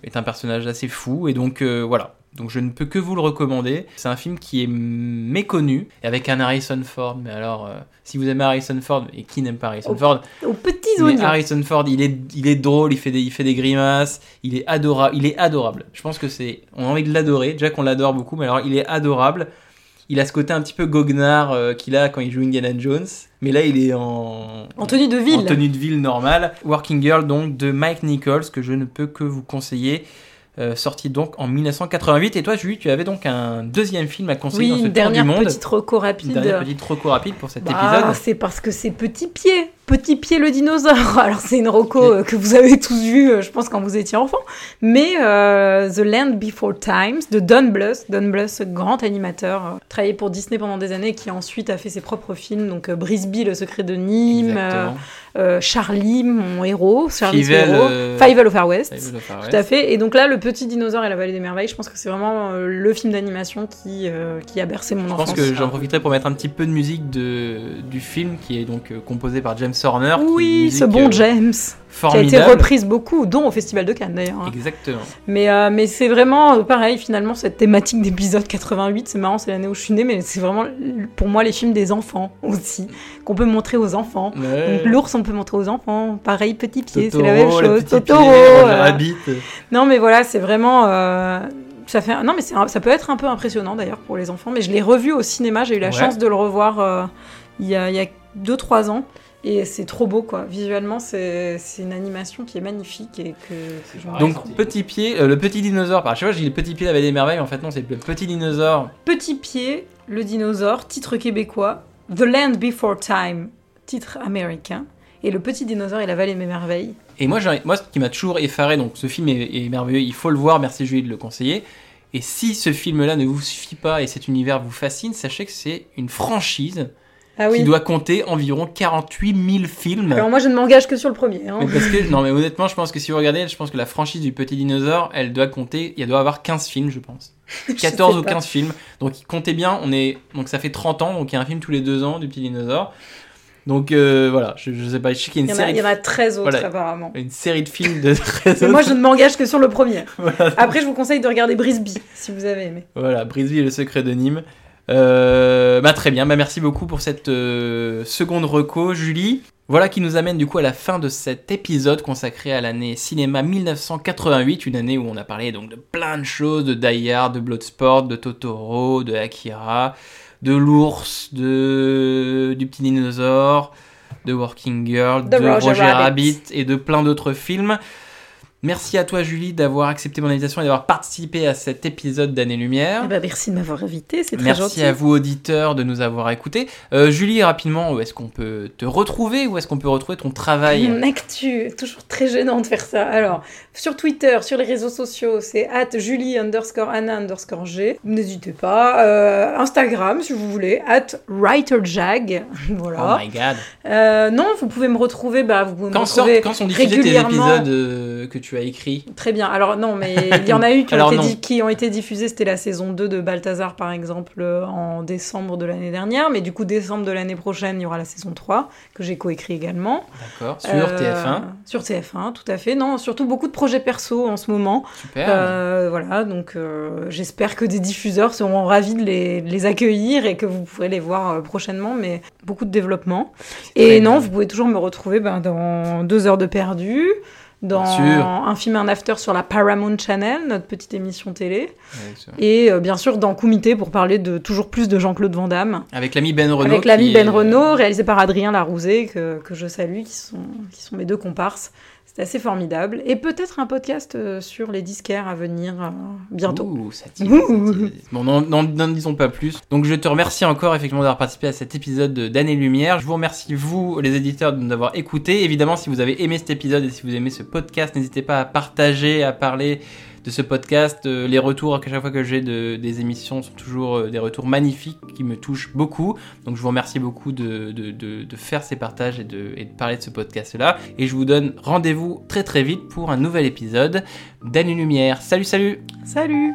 est un personnage assez fou. Et donc, euh, voilà. Donc, je ne peux que vous le recommander. C'est un film qui est méconnu, et avec un Harrison Ford. Mais alors, euh, si vous aimez Harrison Ford, et qui n'aime pas Harrison Ford, Aux petits mais oignons. Harrison Ford, il est, il est drôle, il fait, des, il fait des grimaces, il est adorable. Il est adorable. Je pense que c'est, on a envie de l'adorer. Déjà qu'on l'adore beaucoup, mais alors il est adorable. Il a ce côté un petit peu goguenard euh, qu'il a quand il joue Indiana Jones, mais là il est en, En tenue de ville. en tenue de ville normale. Working Girl donc de Mike Nichols que je ne peux que vous conseiller. Euh, sorti donc en 1988 et toi Julie tu avais donc un deuxième film à conseiller Oui, dans ce une tour du monde petite reco une rapide. dernière petite reco rapide pour cet Bah, épisode c'est parce que c'est Petit Pied, Petit Pied le dinosaure. Alors c'est une roco euh, que vous avez tous vu, euh, je pense quand vous étiez enfant. Mais euh, The Land Before Times de Don Bluth, Don Bluth, grand animateur, euh, travaillé pour Disney pendant des années, qui ensuite a fait ses propres films, donc Brisby, Le Secret de Nîmes, Exactement. Euh, Charlie, mon héros, Charlie Fievel, héros, euh, of Far West. Of Far Tout West. à fait. Et donc là, le Petit Dinosaure et la Vallée des Merveilles, je pense que c'est vraiment euh, le film d'animation qui, euh, qui a bercé mon Je enfance. pense que j'en profiterai pour mettre un petit peu de musique de, du film qui est donc composé par James Horner. Oui, musique, ce bon James, qui a été reprise beaucoup, dont au Festival de Cannes d'ailleurs. hein. Exactement. Mais, mais c'est vraiment pareil, finalement, cette thématique d'épisode 88, c'est marrant, c'est l'année où je suis née, mais c'est vraiment pour moi les films des enfants aussi, qu'on peut montrer aux enfants. Ouais. Donc l'ours, on peut montrer aux enfants. Pareil, petit pied, c'est la même chose. petit Totoro. pied, euh. Non, mais voilà, c'est vraiment. euh, Ça fait... Non, mais ça peut être un peu impressionnant d'ailleurs pour les enfants. Mais je l'ai revu au cinéma, j'ai eu la Ouais. chance de le revoir euh, il y a 2-3 ans. Et c'est trop beau, quoi. Visuellement, c'est une animation qui est magnifique et que, Donc petit pied, euh, le petit dinosaure. Je sais pas, j'ai le petit pied la vallée des merveilles. En fait, non, c'est le petit dinosaure. Petit pied, le dinosaure, titre québécois. The Land Before Time, titre américain. Et le petit dinosaure et la vallée des merveilles. Et moi, moi, ce qui m'a toujours effaré, donc ce film est, est merveilleux, il faut le voir, merci Julie de le conseiller. Et si ce film-là ne vous suffit pas et cet univers vous fascine, sachez que c'est une franchise Ah oui. qui doit compter environ 48 000 films. Alors moi, je ne m'engage que sur le premier. hein. Mais parce que, non, mais honnêtement, je pense que si vous regardez, je pense que la franchise du Petit Dinosaure, elle doit compter, il doit avoir 15 films, je pense. Je 14 sais ou pas. 15 films. Donc, comptez bien, on est, donc ça fait 30 ans, donc il y a un film tous les deux ans du Petit Dinosaure. Donc, euh, voilà, je, je sais pas, je sais qu'il y a Il une y, en a, série, il y en a 13 autres Voilà. apparemment. une série de films de 13 Mais moi, je ne m'engage que sur le premier. Voilà. Après, je vous conseille de regarder Brisby, si vous avez aimé. Voilà, Brisby et le secret de Nîmes. Euh, bah très bien, bah merci beaucoup pour cette euh, seconde reco, Julie. Voilà qui nous amène du coup à la fin de cet épisode consacré à l'année cinéma 1988, une année où on a parlé donc de plein de choses, de Die Hard, de Bloodsport, de Totoro, de Akira, de l'ours, de du petit dinosaure, de Working Girl, De de Roger Roger, Rabbit. Rabbit et de plein d'autres films. Merci à toi Julie d'avoir accepté mon invitation et d'avoir participé à cet épisode d'Année Lumière. Eh ben, merci de m'avoir invité, c'est très Merci gentil. à vous auditeurs de nous avoir écoutés. Euh, Julie, rapidement, où est-ce qu'on peut te retrouver? Où est-ce qu'on peut retrouver ton travail? Mon actu, toujours très gênant de faire ça. Alors, sur Twitter, sur les réseaux sociaux, c'est at Julie underscore Anna underscore G. N'hésitez pas. Euh, Instagram, si vous voulez, at WriterJag. Oh voilà. my god Euh, non, vous pouvez me retrouver. Bah, vous pouvez me quand, sortent- retrouver quand sont diffusés tes épisodes que tu as écrits Très bien. Alors non, mais il y en a eu qui, ont, été qui ont été diffusés. C'était la saison 2 de Balthazar, par exemple, euh, en décembre de l'année dernière. Mais du coup, décembre de l'année prochaine, il y aura la saison 3, que j'ai coécrit également. D'accord. Sur Euh, TF1 Sur TF1, tout à fait. Non, surtout beaucoup de projets perso en ce moment. Super. Euh, voilà, donc euh, j'espère que des diffuseurs seront ravis de les, de les accueillir et que vous pourrez les voir prochainement, mais beaucoup de développement. Et bien. non, vous pouvez toujours me retrouver ben, dans Deux heures de perdu, dans un film un after sur la Paramount Channel, notre petite émission télé, Ouais, et euh, bien sûr dans Comité pour parler de toujours plus de Jean-Claude Van Damme, Avec l'ami Ben Renault. avec l'ami Ben est- Renault, réalisé par Adrien Larousé, que, que je salue, qui sont, qui sont mes deux comparses. C'est assez formidable. Et peut-être un podcast euh, sur les disquaires à venir euh, bientôt. Ouh, ça tire, ça Ouh. tire. Bon, n'en- disons pas plus. Donc, je te remercie encore effectivement d'avoir participé à cet épisode de- d'Année Lumière. Je vous remercie, vous, les éditeurs, de nous avoir écoutés. Évidemment, si vous avez aimé cet épisode et si vous aimez ce podcast, n'hésitez pas à partager, à parler de ce podcast. Euh, les retours à chaque fois que j'ai de, des émissions sont toujours euh, des retours magnifiques qui me touchent beaucoup. Donc, je vous remercie beaucoup de, faire ces partages et de, parler de ce podcast-là. Et je vous donne rendez-vous très très vite pour un nouvel épisode d'Année Lumière. Salut, salut Salut